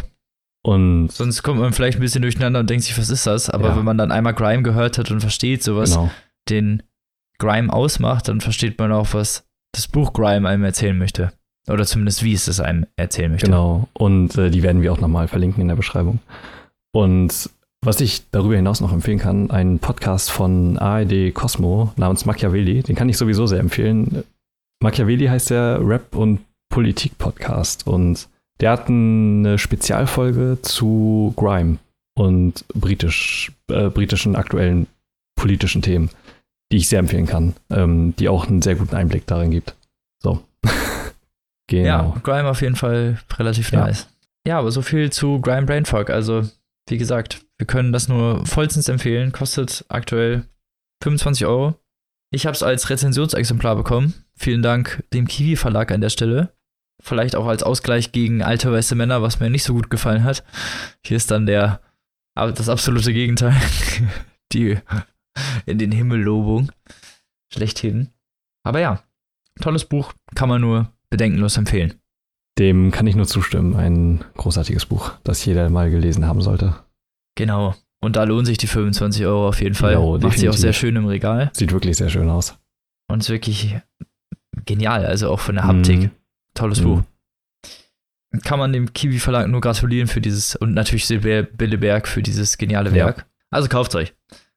Und Sonst kommt man vielleicht ein bisschen durcheinander und denkt sich, was ist das? Aber Ja. wenn man dann einmal Grime gehört hat und versteht, so was genau. den Grime ausmacht, dann versteht man auch, was das Buch Grime einem erzählen möchte. Oder zumindest, wie es es einem erzählen möchte. Genau. Und äh, die werden wir auch nochmal verlinken in der Beschreibung. Und was ich darüber hinaus noch empfehlen kann, ein Podcast von ARD Cosmo namens Machiavelli, den kann ich sowieso sehr empfehlen. Machiavelli heißt der Rap- und Politik-Podcast und der hat eine Spezialfolge zu Grime und britisch, äh, britischen aktuellen politischen Themen, die ich sehr empfehlen kann, ähm, die auch einen sehr guten Einblick darin gibt. So. genau. Ja, Grime auf jeden Fall relativ Ja. nice. Ja, aber so viel zu Grime Brainfuck. Also, wie gesagt, wir können das nur vollstens empfehlen. Kostet aktuell 25 Euro. Ich habe es als Rezensionsexemplar bekommen. Vielen Dank dem Kiwi Verlag an der Stelle. Vielleicht auch als Ausgleich gegen alte weiße Männer, was mir nicht so gut gefallen hat. Hier ist dann der aber das absolute Gegenteil. Die in den Himmel Lobung. Schlechthin. Aber ja, tolles Buch, kann man nur bedenkenlos empfehlen. Dem kann ich nur zustimmen. Ein großartiges Buch, das jeder mal gelesen haben sollte. Genau. Und da lohnen sich die 25 Euro auf jeden Fall. Jo, Macht sie auch sehr schön im Regal. Sieht wirklich sehr schön aus. Und ist wirklich genial. Also auch von der Haptik. Mhm. Tolles Mhm. Buch. Kann man dem Kiwi Verlag nur gratulieren für dieses und natürlich Silber Billeberg für dieses geniale Ja. Werk. Also kauft euch.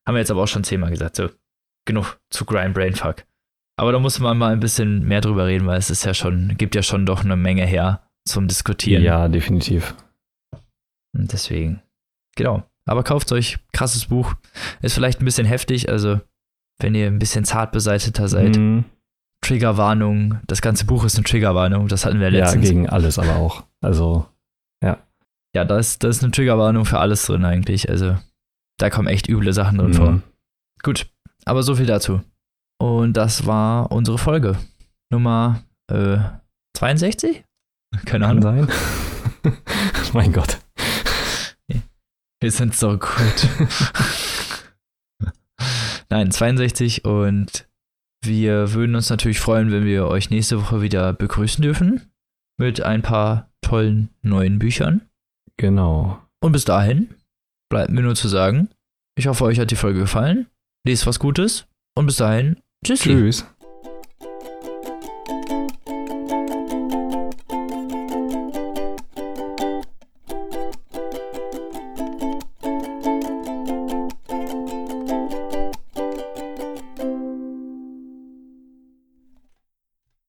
Haben wir jetzt aber auch schon zehnmal gesagt. So, genug zu Grind Brainfuck. Aber da muss man mal ein bisschen mehr drüber reden, weil es ist ja schon, gibt ja schon doch eine Menge her zum Diskutieren. Ja, definitiv. Und deswegen, genau. Aber kauft euch, krasses Buch. Ist vielleicht ein bisschen heftig, also wenn ihr ein bisschen zart beseiteter seid. Mhm. Triggerwarnung, das ganze Buch ist eine Triggerwarnung, das hatten wir Ja, letztens. gegen alles aber auch. Also, Ja, da ist, da ist eine Triggerwarnung für alles drin eigentlich. Also da kommen echt üble Sachen drin vor. mhm. Gut, aber so viel dazu. Und das war unsere Folge. Nummer äh, 62? Keine kann Ahnung. sein. mein Gott. Wir sind so gut. Nein, 62 und wir würden uns natürlich freuen, wenn wir euch nächste Woche wieder begrüßen dürfen mit ein paar tollen neuen Büchern. Genau. Und bis dahin bleibt mir nur zu sagen, ich hoffe, euch hat die Folge gefallen. Lest was Gutes und bis dahin, tschüssi. Tschüss.